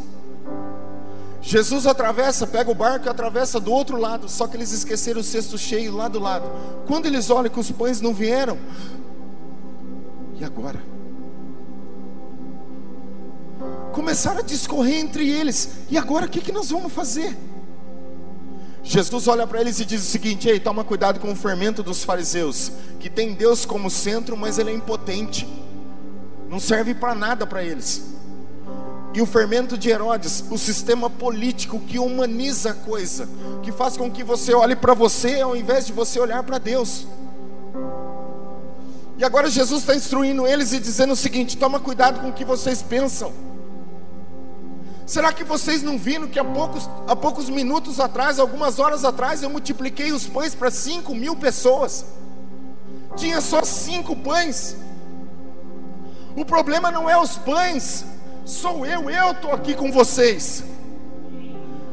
A: Jesus atravessa, pega o barco e atravessa do outro lado, só que eles esqueceram o cesto cheio lá do lado. Quando eles olham que os pães não vieram, e agora? Começaram a discorrer entre eles. E agora o que, que nós vamos fazer? Jesus olha para eles e diz o seguinte: Ei, toma cuidado com o fermento dos fariseus, que tem Deus como centro, mas ele é impotente, não serve para nada para eles. E o fermento de Herodes, o sistema político que humaniza a coisa, que faz com que você olhe para você ao invés de você olhar para Deus. E agora Jesus está instruindo eles e dizendo o seguinte: toma cuidado com o que vocês pensam. Será que vocês não viram que há poucos, há poucos minutos atrás, algumas horas atrás, eu multipliquei os pães para cinco mil pessoas? Tinha só cinco pães. O problema não é os pães, sou eu, eu estou aqui com vocês.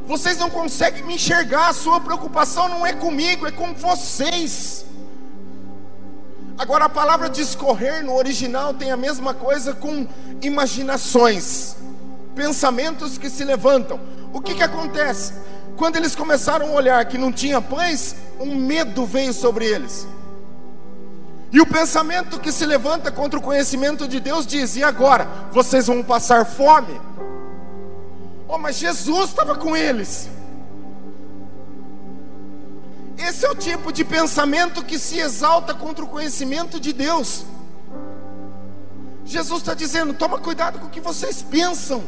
A: Vocês não conseguem me enxergar, a sua preocupação não é comigo, é com vocês. Agora a palavra discorrer no original tem a mesma coisa com imaginações pensamentos que se levantam. O que, que acontece? Quando eles começaram a olhar que não tinha pães, um medo veio sobre eles. E o pensamento que se levanta contra o conhecimento de Deus diz: e agora? Vocês vão passar fome? Oh, mas Jesus estava com eles. Esse é o tipo de pensamento que se exalta contra o conhecimento de Deus. Jesus está dizendo: toma cuidado com o que vocês pensam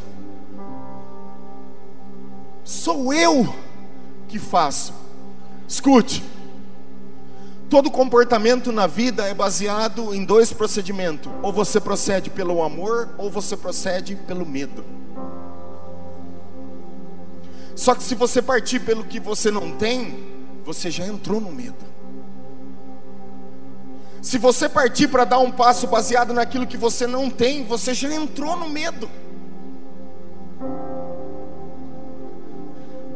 A: sou eu que faço. Escute, todo comportamento na vida é baseado em dois procedimentos: ou você procede pelo amor, ou você procede pelo medo. Só que se você partir pelo que você não tem, você já entrou no medo. Se você partir para dar um passo baseado naquilo que você não tem, você já entrou no medo.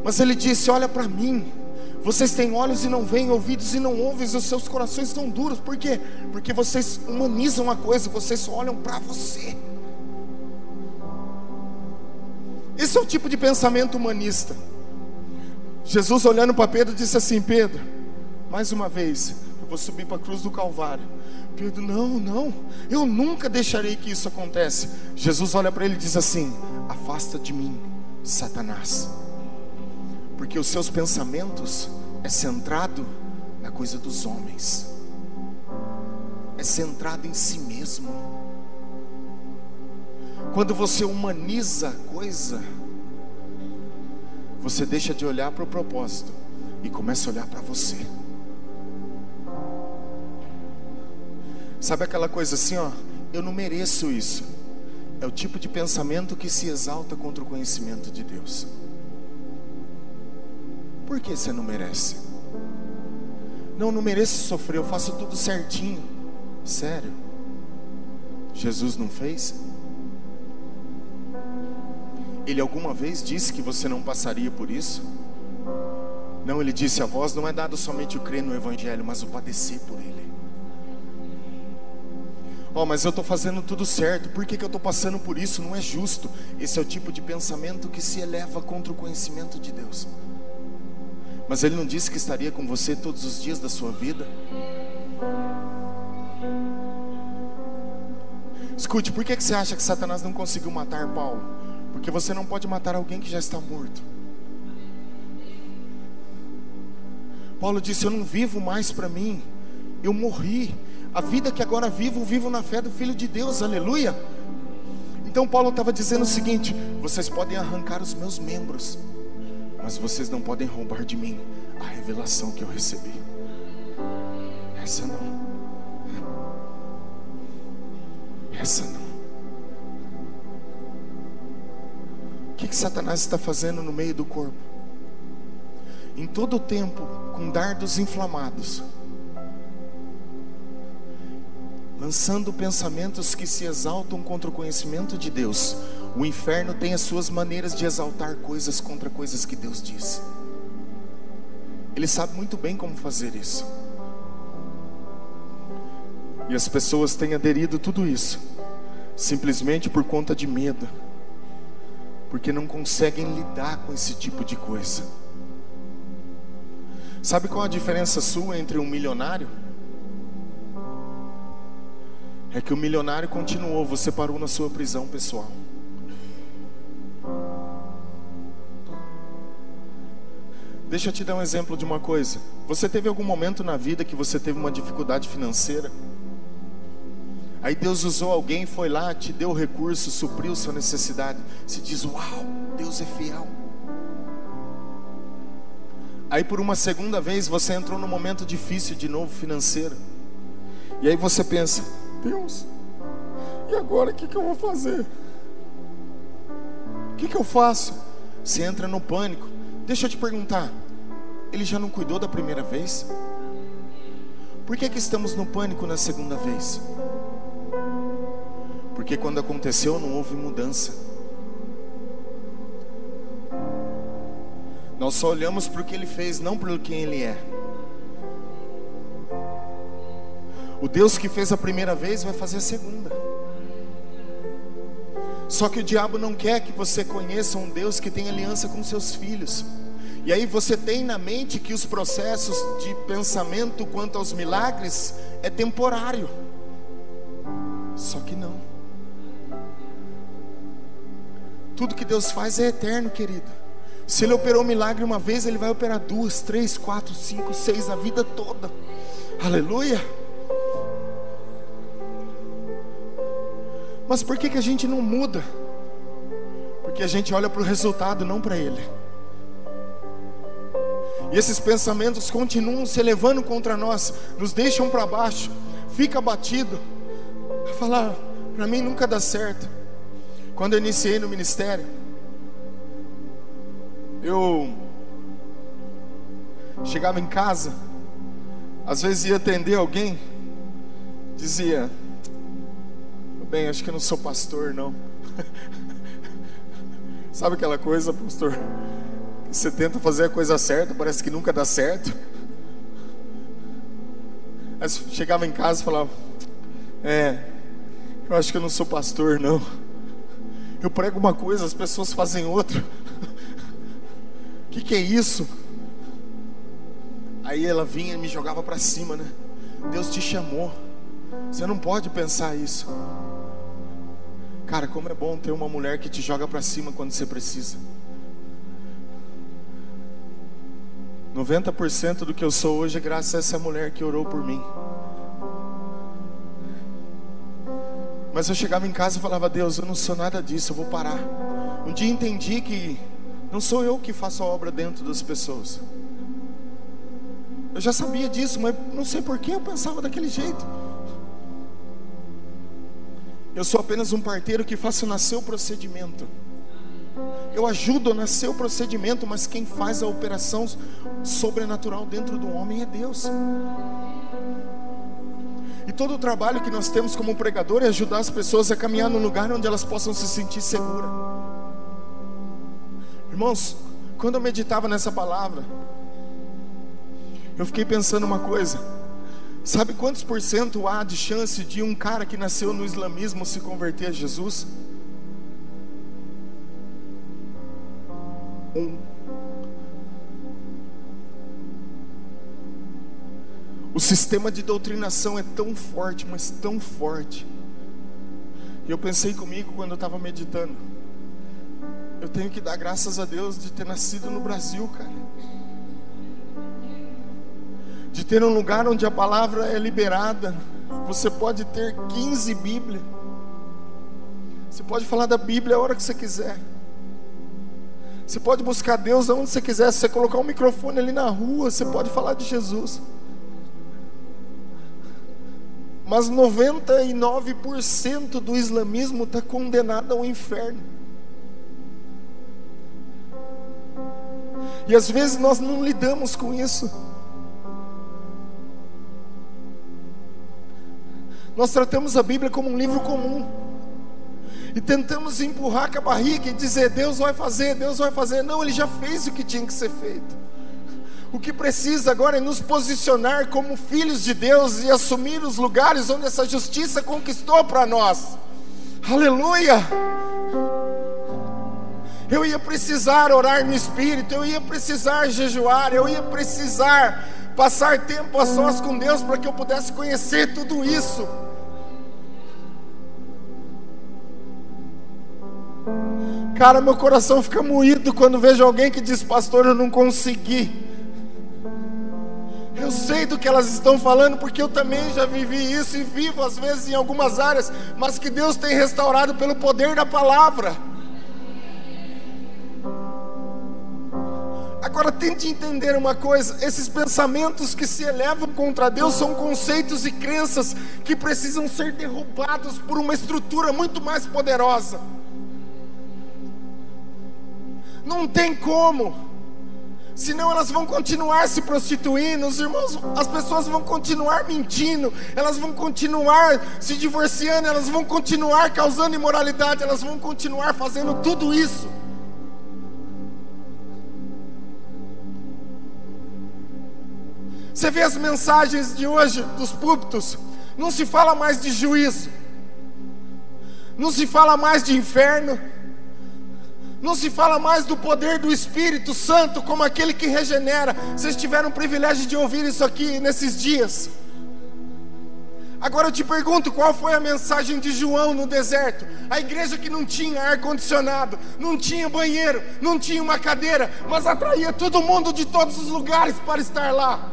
A: Mas ele disse: Olha para mim, vocês têm olhos e não veem, ouvidos e não ouvem, os seus corações estão duros. Por quê? Porque vocês humanizam a coisa, vocês só olham para você. Esse é o tipo de pensamento humanista. Jesus olhando para Pedro disse assim: Pedro, mais uma vez, eu vou subir para a cruz do Calvário. Pedro, não, não, eu nunca deixarei que isso aconteça. Jesus olha para ele e diz assim: Afasta de mim, Satanás, porque os seus pensamentos é centrado na coisa dos homens, é centrado em si mesmo. Quando você humaniza a coisa, você deixa de olhar para o propósito e começa a olhar para você. Sabe aquela coisa assim, ó, eu não mereço isso. É o tipo de pensamento que se exalta contra o conhecimento de Deus. Por que você não merece? Não, não mereço sofrer, eu faço tudo certinho. Sério? Jesus não fez? Ele alguma vez disse que você não passaria por isso? Não, ele disse: a vós não é dado somente o crer no Evangelho, mas o padecer por ele. Oh, mas eu estou fazendo tudo certo, por que, que eu estou passando por isso? Não é justo. Esse é o tipo de pensamento que se eleva contra o conhecimento de Deus. Mas ele não disse que estaria com você todos os dias da sua vida? Escute, por que, você acha que Satanás não conseguiu matar Paulo? Porque você não pode matar alguém que já está morto. Paulo disse: Eu não vivo mais para mim, eu morri. A vida que agora vivo, vivo na fé do Filho de Deus, aleluia. Então Paulo estava dizendo o seguinte: vocês podem arrancar os meus membros, mas vocês não podem roubar de mim a revelação que eu recebi. Essa não. Essa não. O que, que Satanás está fazendo no meio do corpo? Em todo o tempo, com dardos inflamados lançando pensamentos que se exaltam contra o conhecimento de Deus. O inferno tem as suas maneiras de exaltar coisas contra coisas que Deus diz. Ele sabe muito bem como fazer isso. E as pessoas têm aderido tudo isso, simplesmente por conta de medo, porque não conseguem lidar com esse tipo de coisa. Sabe qual a diferença sua entre um milionário? é que o milionário continuou, você parou na sua prisão pessoal. Deixa eu te dar um exemplo de uma coisa. Você teve algum momento na vida que você teve uma dificuldade financeira? Aí Deus usou alguém, foi lá, te deu recurso, supriu sua necessidade. Se diz: Uau, Deus é fiel. Aí por uma segunda vez você entrou num momento difícil de novo financeiro. E aí você pensa: Deus, e agora o que, que eu vou fazer? O que, que eu faço? Você entra no pânico. Deixa eu te perguntar: ele já não cuidou da primeira vez? Por que, que estamos no pânico na segunda vez? Porque quando aconteceu não houve mudança. Nós só olhamos para o que ele fez, não para quem ele é. O Deus que fez a primeira vez vai fazer a segunda. Só que o diabo não quer que você conheça um Deus que tem aliança com seus filhos. E aí você tem na mente que os processos de pensamento quanto aos milagres é temporário. Só que não. Tudo que Deus faz é eterno, querido. Se Ele operou um milagre uma vez, Ele vai operar duas, três, quatro, cinco, seis, a vida toda. Aleluia. Mas por que, que a gente não muda? Porque a gente olha para o resultado, não para Ele. E esses pensamentos continuam se elevando contra nós, nos deixam para baixo, fica batido. A falar, para mim nunca dá certo. Quando eu iniciei no ministério, Eu chegava em casa, às vezes ia atender alguém, dizia: Bem, acho que eu não sou pastor, não. Sabe aquela coisa, pastor? Você tenta fazer a coisa certa, parece que nunca dá certo. Chegava em casa e falava: É, eu acho que eu não sou pastor, não. Eu prego uma coisa, as pessoas fazem outra. O que, que é isso? Aí ela vinha e me jogava para cima, né? Deus te chamou. Você não pode pensar isso. Cara, como é bom ter uma mulher que te joga para cima quando você precisa. 90% do que eu sou hoje é graças a essa mulher que orou por mim. Mas eu chegava em casa e falava: Deus, eu não sou nada disso, eu vou parar. Um dia entendi que não sou eu que faço a obra dentro das pessoas. Eu já sabia disso, mas não sei por que eu pensava daquele jeito. Eu sou apenas um parteiro que faço nascer o procedimento. Eu ajudo a nascer o procedimento, mas quem faz a operação sobrenatural dentro do homem é Deus. E todo o trabalho que nós temos como pregador é ajudar as pessoas a caminhar num lugar onde elas possam se sentir seguras. Irmãos, quando eu meditava nessa palavra, eu fiquei pensando uma coisa. Sabe quantos por cento há de chance de um cara que nasceu no islamismo se converter a Jesus? Um. O sistema de doutrinação é tão forte, mas tão forte. E eu pensei comigo quando eu estava meditando. Eu tenho que dar graças a Deus de ter nascido no Brasil, cara de ter um lugar onde a palavra é liberada. Você pode ter 15 Bíblias. Você pode falar da Bíblia a hora que você quiser. Você pode buscar Deus onde você quiser. Se você colocar um microfone ali na rua, você pode falar de Jesus. Mas 99% do islamismo está condenado ao inferno. E às vezes nós não lidamos com isso. Nós tratamos a Bíblia como um livro comum. E tentamos empurrar com a barriga e dizer: Deus vai fazer, Deus vai fazer. Não, Ele já fez o que tinha que ser feito. O que precisa agora é nos posicionar como filhos de Deus e assumir os lugares onde essa justiça conquistou para nós. Aleluia! Eu ia precisar orar no Espírito, eu ia precisar jejuar, eu ia precisar passar tempo a sós com Deus para que eu pudesse conhecer tudo isso. Cara, meu coração fica moído quando vejo alguém que diz, pastor, eu não consegui. Eu sei do que elas estão falando, porque eu também já vivi isso e vivo às vezes em algumas áreas, mas que Deus tem restaurado pelo poder da palavra. Agora tente entender uma coisa: esses pensamentos que se elevam contra Deus são conceitos e crenças que precisam ser derrubados por uma estrutura muito mais poderosa. Não tem como. Senão elas vão continuar se prostituindo, os irmãos, as pessoas vão continuar mentindo, elas vão continuar se divorciando, elas vão continuar causando imoralidade, elas vão continuar fazendo tudo isso. Você vê as mensagens de hoje dos púlpitos, não se fala mais de juízo, não se fala mais de inferno, não se fala mais do poder do Espírito Santo como aquele que regenera. Vocês tiveram o privilégio de ouvir isso aqui nesses dias. Agora eu te pergunto, qual foi a mensagem de João no deserto? A igreja que não tinha ar condicionado, não tinha banheiro, não tinha uma cadeira, mas atraía todo mundo de todos os lugares para estar lá.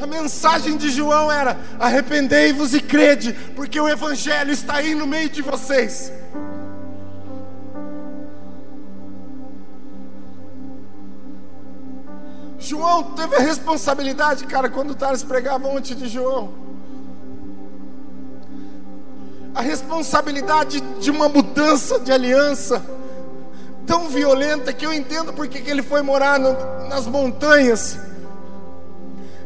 A: A mensagem de João era: arrependei-vos e crede, porque o Evangelho está aí no meio de vocês. João teve a responsabilidade, cara, quando o Thales pregava antes de João. a responsabilidade de uma mudança de aliança tão violenta que eu entendo porque que ele foi morar no, nas montanhas.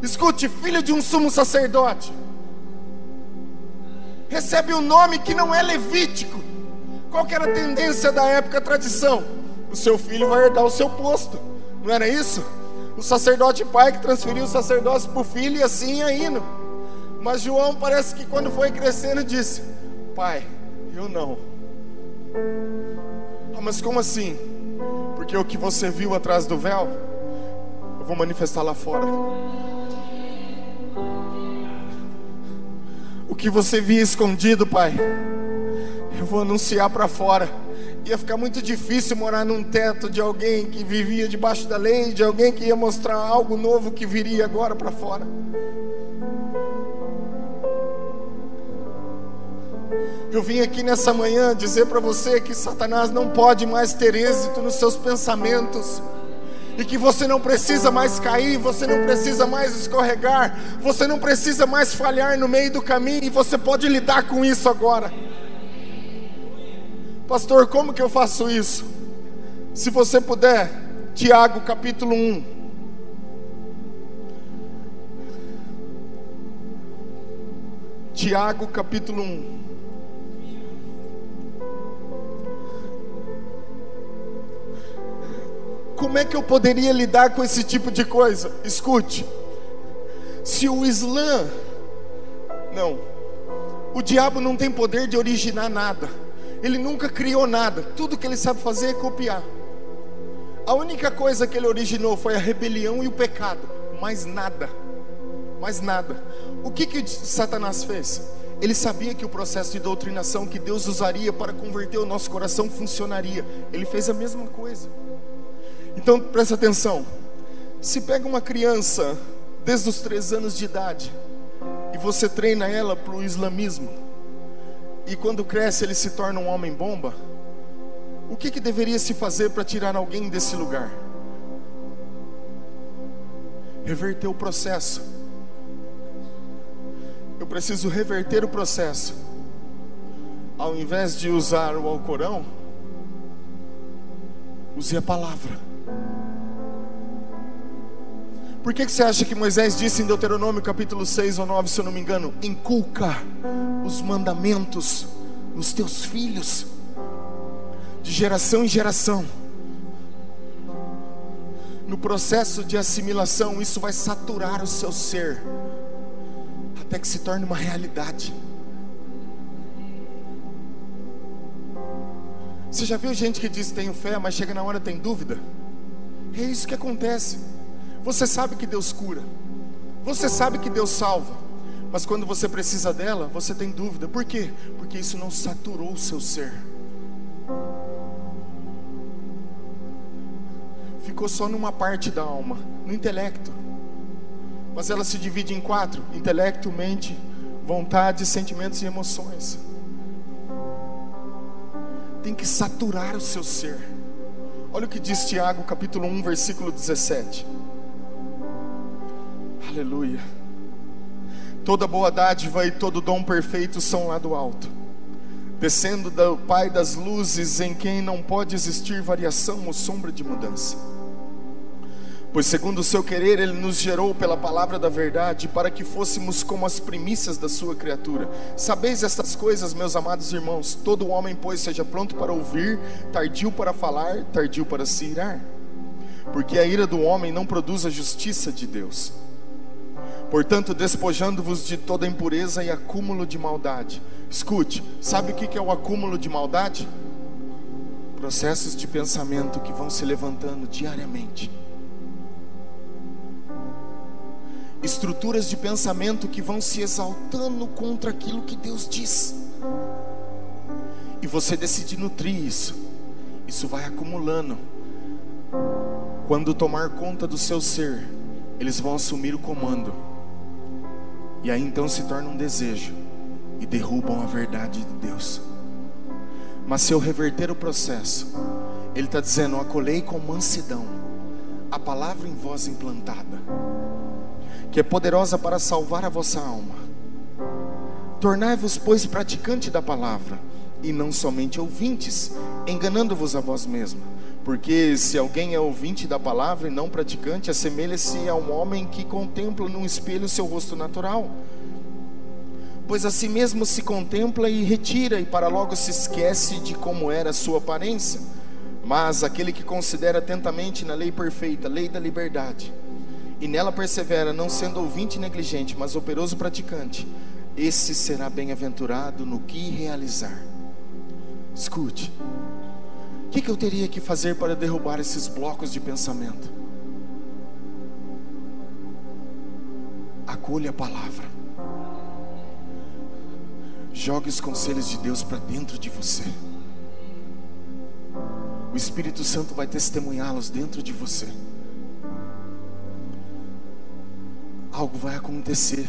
A: Escute, filho de um sumo sacerdote, recebe um nome que não é levítico. Qual era a tendência da época, a tradição? O seu filho vai herdar o seu posto, não era isso? O sacerdote pai que transferiu o sacerdócio para o filho e assim ia indo. Mas João parece que quando foi crescendo disse: Pai, eu não. Ah, mas como assim? Porque o que você viu atrás do véu, eu vou manifestar lá fora. O que você via escondido, pai, eu vou anunciar para fora. Ia ficar muito difícil morar num teto de alguém que vivia debaixo da lei, de alguém que ia mostrar algo novo que viria agora para fora. Eu vim aqui nessa manhã dizer para você que Satanás não pode mais ter êxito nos seus pensamentos. E que você não precisa mais cair, você não precisa mais escorregar, você não precisa mais falhar no meio do caminho, e você pode lidar com isso agora. Pastor, como que eu faço isso? Se você puder, Tiago capítulo 1. Tiago capítulo 1. Como é que eu poderia lidar com esse tipo de coisa? Escute, se o Islã, não, o diabo não tem poder de originar nada, ele nunca criou nada, tudo que ele sabe fazer é copiar. A única coisa que ele originou foi a rebelião e o pecado, mais nada, mais nada. O que que Satanás fez? Ele sabia que o processo de doutrinação que Deus usaria para converter o nosso coração funcionaria. Ele fez a mesma coisa. Então presta atenção. Se pega uma criança desde os três anos de idade e você treina ela para o islamismo, e quando cresce ele se torna um homem bomba, o que, que deveria se fazer para tirar alguém desse lugar? Reverter o processo. Eu preciso reverter o processo. Ao invés de usar o Alcorão, use a palavra. Por que, que você acha que Moisés disse em Deuteronômio capítulo 6 ou 9, se eu não me engano? Inculca os mandamentos nos teus filhos, de geração em geração. No processo de assimilação, isso vai saturar o seu ser, até que se torne uma realidade. Você já viu gente que diz tenho fé, mas chega na hora tem dúvida? É isso que acontece. Você sabe que Deus cura, você sabe que Deus salva, mas quando você precisa dela, você tem dúvida. Por quê? Porque isso não saturou o seu ser. Ficou só numa parte da alma, no intelecto. Mas ela se divide em quatro: intelecto, mente, vontade, sentimentos e emoções. Tem que saturar o seu ser. Olha o que diz Tiago, capítulo 1, versículo 17. Aleluia. Toda boa dádiva e todo dom perfeito são lá do alto, descendo do Pai das luzes, em quem não pode existir variação ou sombra de mudança Pois, segundo o seu querer, Ele nos gerou pela palavra da verdade, para que fôssemos como as primícias da sua criatura. Sabeis estas coisas, meus amados irmãos: todo homem, pois, seja pronto para ouvir, tardio para falar, tardio para se irar. Porque a ira do homem não produz a justiça de Deus. Portanto, despojando-vos de toda impureza e acúmulo de maldade. Escute, sabe o que é o acúmulo de maldade? Processos de pensamento que vão se levantando diariamente estruturas de pensamento que vão se exaltando contra aquilo que Deus diz. E você decide nutrir isso. Isso vai acumulando. Quando tomar conta do seu ser, eles vão assumir o comando. E aí então se torna um desejo e derrubam a verdade de Deus. Mas se eu reverter o processo, Ele está dizendo: acolhei com mansidão a palavra em voz implantada que é poderosa para salvar a vossa alma. Tornai-vos, pois, praticante da palavra, e não somente ouvintes, enganando-vos a vós mesmos. Porque se alguém é ouvinte da palavra e não praticante, assemelha-se a um homem que contempla num espelho seu rosto natural. Pois a si mesmo se contempla e retira, e para logo se esquece de como era a sua aparência. Mas aquele que considera atentamente na lei perfeita, lei da liberdade, e nela persevera, não sendo ouvinte negligente, mas operoso praticante, esse será bem-aventurado no que realizar. Escute, que, que eu teria que fazer para derrubar esses blocos de pensamento? Acolha a palavra, jogue os conselhos de Deus para dentro de você. O Espírito Santo vai testemunhá-los dentro de você. Algo vai acontecer.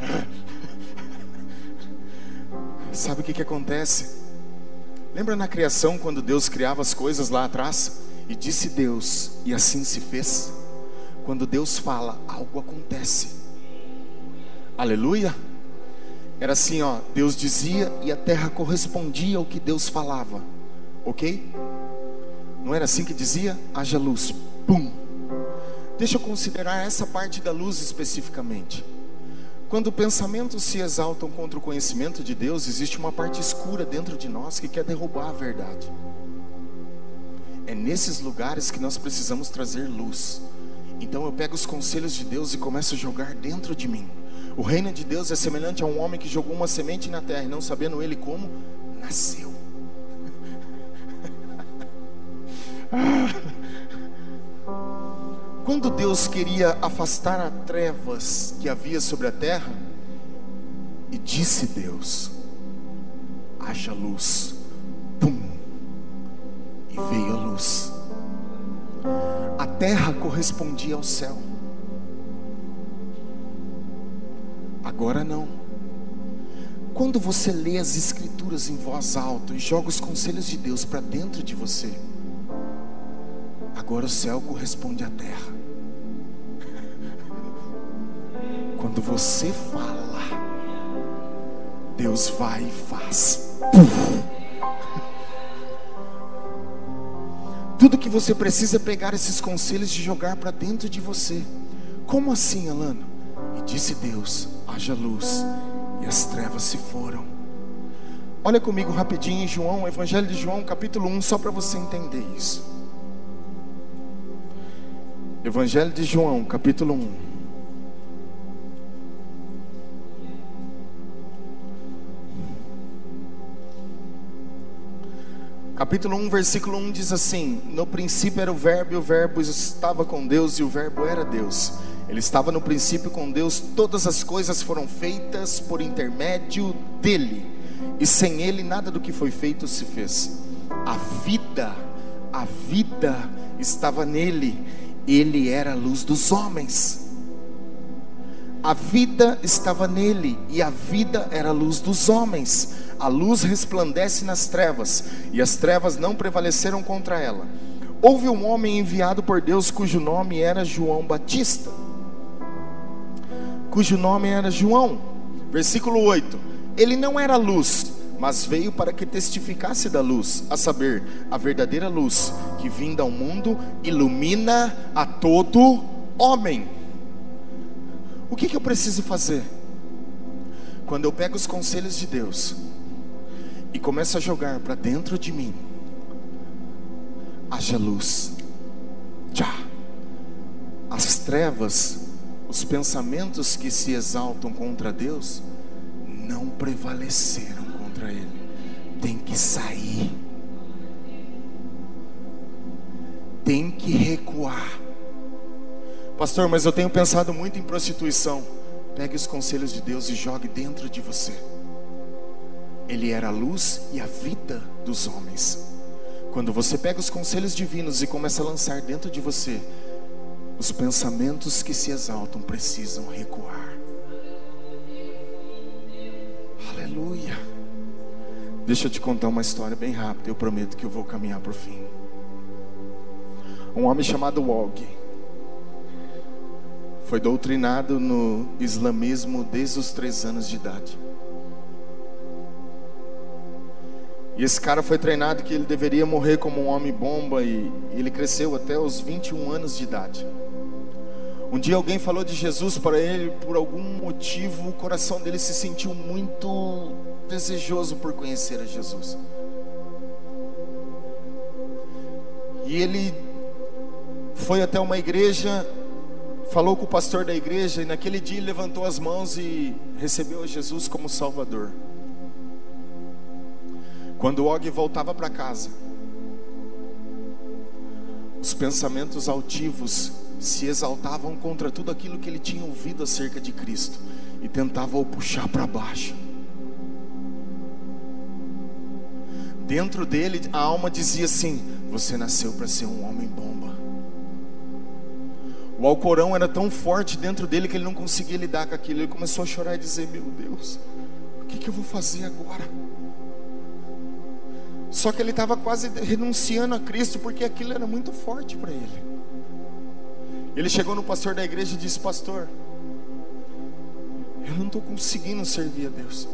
A: Sabe o que, que acontece? Lembra na criação, quando Deus criava as coisas lá atrás? E disse Deus, e assim se fez. Quando Deus fala, algo acontece. Aleluia. Era assim, ó, Deus dizia e a terra correspondia ao que Deus falava. Ok? Não era assim que dizia? Haja luz. Pum. Deixa eu considerar essa parte da luz especificamente. Quando pensamentos se exaltam contra o conhecimento de Deus, existe uma parte escura dentro de nós que quer derrubar a verdade. É nesses lugares que nós precisamos trazer luz. Então eu pego os conselhos de Deus e começo a jogar dentro de mim. O reino de Deus é semelhante a um homem que jogou uma semente na terra e não sabendo ele como nasceu. Quando Deus queria afastar as trevas que havia sobre a terra, e disse Deus: haja luz, pum, e veio a luz. A terra correspondia ao céu. Agora não. Quando você lê as Escrituras em voz alta e joga os conselhos de Deus para dentro de você, agora o céu corresponde à terra. Quando você fala, Deus vai e faz. Tudo que você precisa é pegar esses conselhos e jogar para dentro de você. Como assim, Alano? E disse Deus: haja luz, e as trevas se foram. Olha comigo rapidinho em João, Evangelho de João, capítulo 1, só para você entender isso. Evangelho de João, capítulo 1. Capítulo 1, versículo 1 diz assim: No princípio era o Verbo, e o Verbo estava com Deus, e o Verbo era Deus. Ele estava no princípio com Deus, todas as coisas foram feitas por intermédio dele, e sem ele nada do que foi feito se fez. A vida, a vida estava nele, ele era a luz dos homens. A vida estava nele, e a vida era a luz dos homens a luz resplandece nas trevas, e as trevas não prevaleceram contra ela. Houve um homem enviado por Deus cujo nome era João Batista. Cujo nome era João. Versículo 8. Ele não era luz, mas veio para que testificasse da luz, a saber, a verdadeira luz que vinda ao mundo ilumina a todo homem. O que, que eu preciso fazer? Quando eu pego os conselhos de Deus, e começa a jogar para dentro de mim. Haja luz. Já. As trevas, os pensamentos que se exaltam contra Deus, não prevaleceram contra Ele. Tem que sair. Tem que recuar. Pastor, mas eu tenho pensado muito em prostituição. Pegue os conselhos de Deus e jogue dentro de você. Ele era a luz e a vida dos homens. Quando você pega os conselhos divinos e começa a lançar dentro de você, os pensamentos que se exaltam precisam recuar. Aleluia. Deixa eu te contar uma história bem rápida. Eu prometo que eu vou caminhar para o fim. Um homem chamado Og foi doutrinado no islamismo desde os três anos de idade. E esse cara foi treinado que ele deveria morrer como um homem bomba e ele cresceu até os 21 anos de idade. Um dia alguém falou de Jesus para ele, por algum motivo o coração dele se sentiu muito desejoso por conhecer a Jesus. E ele foi até uma igreja, falou com o pastor da igreja, e naquele dia ele levantou as mãos e recebeu a Jesus como Salvador. Quando Og voltava para casa, os pensamentos altivos se exaltavam contra tudo aquilo que ele tinha ouvido acerca de Cristo e tentavam o puxar para baixo. Dentro dele, a alma dizia assim: Você nasceu para ser um homem bomba. O Alcorão era tão forte dentro dele que ele não conseguia lidar com aquilo. Ele começou a chorar e dizer: Meu Deus, o que, que eu vou fazer agora? Só que ele estava quase renunciando a Cristo porque aquilo era muito forte para ele. Ele chegou no pastor da igreja e disse: Pastor, eu não estou conseguindo servir a Deus.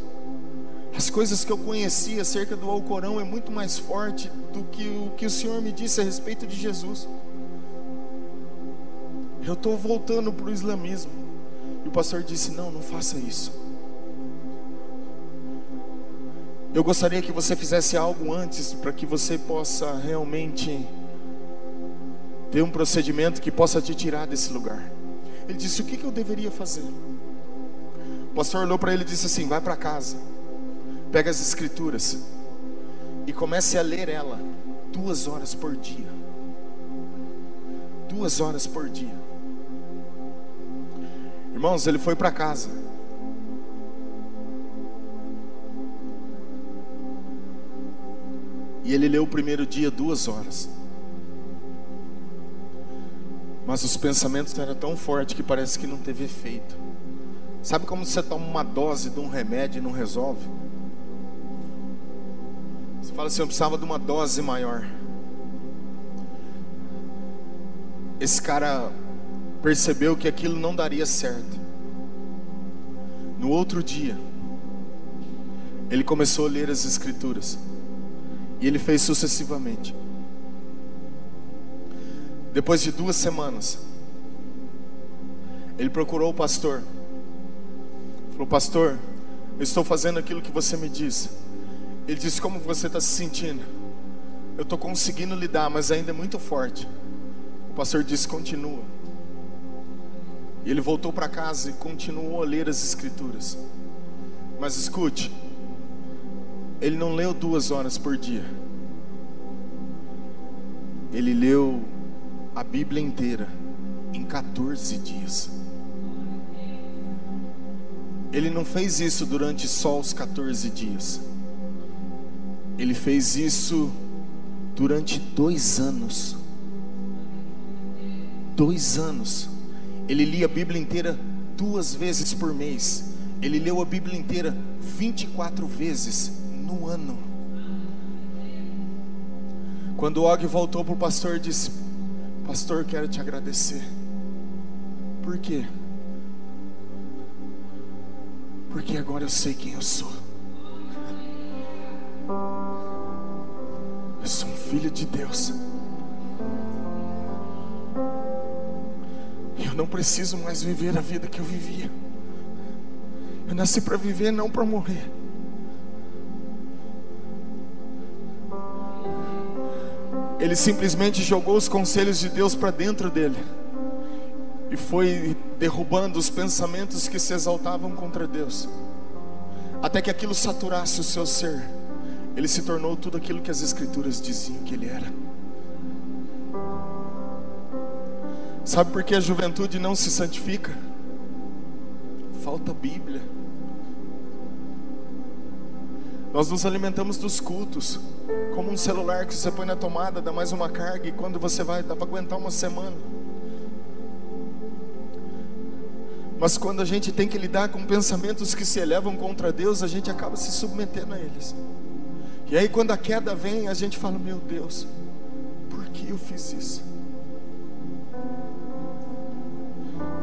A: As coisas que eu conheci acerca do Alcorão é muito mais forte do que o que o Senhor me disse a respeito de Jesus. Eu estou voltando para o islamismo. E o pastor disse: Não, não faça isso. Eu gostaria que você fizesse algo antes para que você possa realmente ter um procedimento que possa te tirar desse lugar. Ele disse: O que, que eu deveria fazer? O pastor olhou para ele e disse assim: Vai para casa, pega as escrituras e comece a ler ela duas horas por dia. Duas horas por dia. Irmãos, ele foi para casa. E ele leu o primeiro dia duas horas. Mas os pensamentos eram tão fortes que parece que não teve efeito. Sabe como você toma uma dose de um remédio e não resolve? Você fala assim, eu precisava de uma dose maior. Esse cara percebeu que aquilo não daria certo. No outro dia, ele começou a ler as Escrituras. E ele fez sucessivamente. Depois de duas semanas, ele procurou o pastor. Falou, pastor, eu estou fazendo aquilo que você me disse. Ele disse, como você está se sentindo? Eu estou conseguindo lidar, mas ainda é muito forte. O pastor disse, continua. E ele voltou para casa e continuou a ler as escrituras. Mas escute, ele não leu duas horas por dia. Ele leu a Bíblia inteira em 14 dias. Ele não fez isso durante só os 14 dias. Ele fez isso durante dois anos. Dois anos. Ele lia a Bíblia inteira duas vezes por mês. Ele leu a Bíblia inteira 24 vezes no ano. Quando Og voltou para o pastor, disse: Pastor, quero te agradecer. Por quê? Porque agora eu sei quem eu sou. Eu sou um filho de Deus. Eu não preciso mais viver a vida que eu vivia. Eu nasci para viver, não para morrer. Ele simplesmente jogou os conselhos de Deus para dentro dele e foi derrubando os pensamentos que se exaltavam contra Deus, até que aquilo saturasse o seu ser. Ele se tornou tudo aquilo que as Escrituras diziam que ele era. Sabe por que a juventude não se santifica? Falta Bíblia. Nós nos alimentamos dos cultos, como um celular que você põe na tomada, dá mais uma carga e quando você vai, dá para aguentar uma semana. Mas quando a gente tem que lidar com pensamentos que se elevam contra Deus, a gente acaba se submetendo a eles. E aí quando a queda vem, a gente fala: "Meu Deus, por que eu fiz isso?"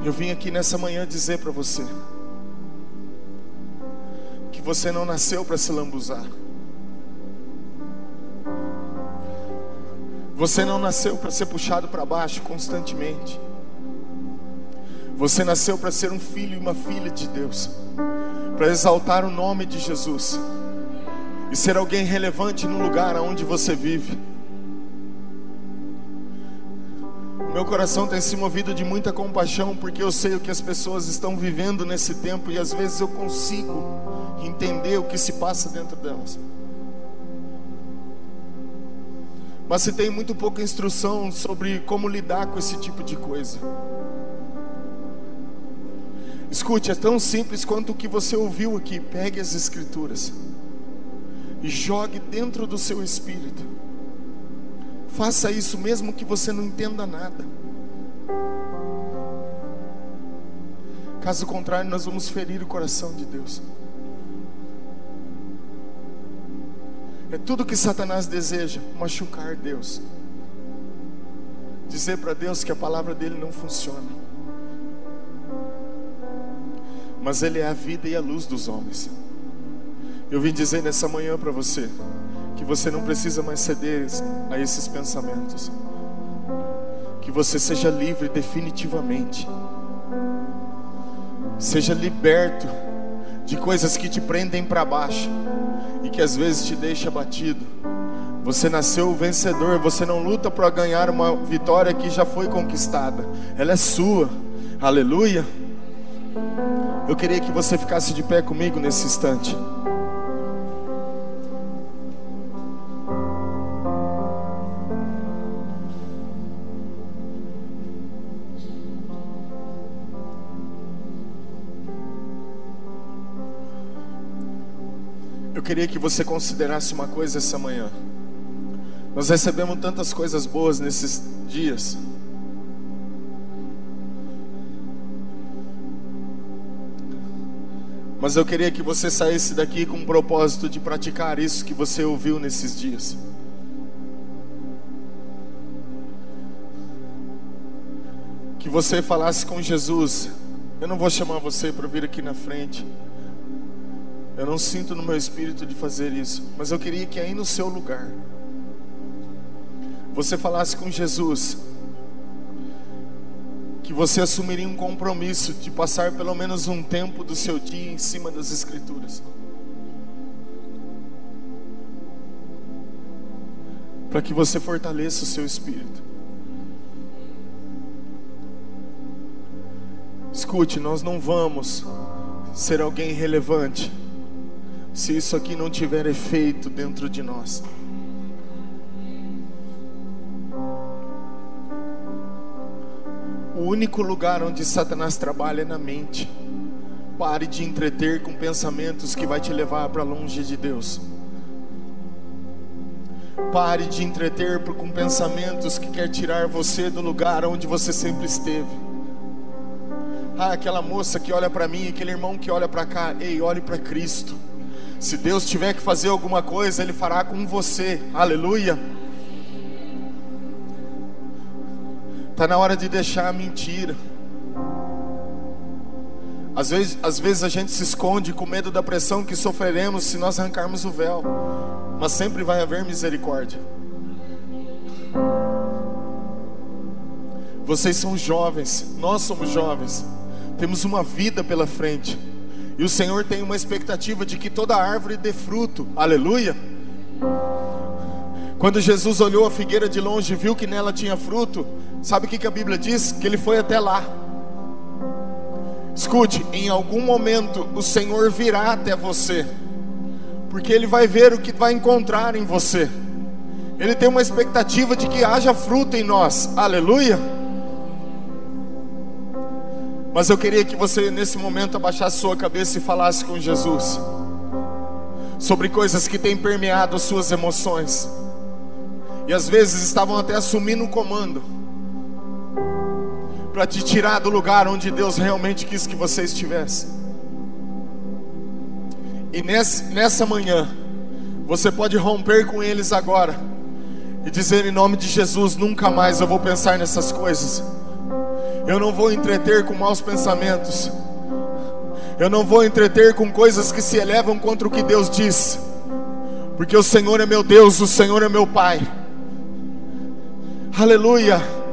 A: Eu vim aqui nessa manhã dizer para você, você não nasceu para se lambuzar. Você não nasceu para ser puxado para baixo constantemente. Você nasceu para ser um filho e uma filha de Deus, para exaltar o nome de Jesus e ser alguém relevante no lugar onde você vive. Meu coração tem se movido de muita compaixão, porque eu sei o que as pessoas estão vivendo nesse tempo e às vezes eu consigo entender o que se passa dentro delas. Mas se tem muito pouca instrução sobre como lidar com esse tipo de coisa. Escute, é tão simples quanto o que você ouviu aqui. Pegue as Escrituras e jogue dentro do seu espírito. Faça isso mesmo que você não entenda nada. Caso contrário, nós vamos ferir o coração de Deus. É tudo que Satanás deseja, machucar Deus. Dizer para Deus que a palavra dele não funciona. Mas ele é a vida e a luz dos homens. Eu vim dizer nessa manhã para você que você não precisa mais ceder a esses pensamentos. Que você seja livre definitivamente. Seja liberto de coisas que te prendem para baixo e que às vezes te deixa batido. Você nasceu vencedor, você não luta para ganhar uma vitória que já foi conquistada. Ela é sua. Aleluia. Eu queria que você ficasse de pé comigo nesse instante. Queria que você considerasse uma coisa essa manhã. Nós recebemos tantas coisas boas nesses dias. Mas eu queria que você saísse daqui com o propósito de praticar isso que você ouviu nesses dias. Que você falasse com Jesus. Eu não vou chamar você para vir aqui na frente. Eu não sinto no meu espírito de fazer isso, mas eu queria que aí no seu lugar você falasse com Jesus que você assumiria um compromisso de passar pelo menos um tempo do seu dia em cima das Escrituras. Para que você fortaleça o seu espírito. Escute, nós não vamos ser alguém relevante se isso aqui não tiver efeito dentro de nós. O único lugar onde Satanás trabalha é na mente. Pare de entreter com pensamentos que vai te levar para longe de Deus. Pare de entreter com pensamentos que quer tirar você do lugar onde você sempre esteve. Ah, aquela moça que olha para mim, aquele irmão que olha para cá, ei, olhe para Cristo. Se Deus tiver que fazer alguma coisa, Ele fará com você. Aleluia. Está na hora de deixar a mentira. Às vezes, às vezes a gente se esconde com medo da pressão que sofreremos se nós arrancarmos o véu. Mas sempre vai haver misericórdia. Vocês são jovens, nós somos jovens. Temos uma vida pela frente. E o Senhor tem uma expectativa de que toda árvore dê fruto. Aleluia. Quando Jesus olhou a figueira de longe e viu que nela tinha fruto, sabe o que, que a Bíblia diz? Que ele foi até lá. Escute, em algum momento o Senhor virá até você, porque Ele vai ver o que vai encontrar em você. Ele tem uma expectativa de que haja fruto em nós. Aleluia. Mas eu queria que você nesse momento abaixasse sua cabeça e falasse com Jesus sobre coisas que têm permeado as suas emoções. E às vezes estavam até assumindo o comando para te tirar do lugar onde Deus realmente quis que você estivesse. E nessa manhã, você pode romper com eles agora e dizer em nome de Jesus: nunca mais eu vou pensar nessas coisas. Eu não vou entreter com maus pensamentos. Eu não vou entreter com coisas que se elevam contra o que Deus diz. Porque o Senhor é meu Deus, o Senhor é meu Pai. Aleluia.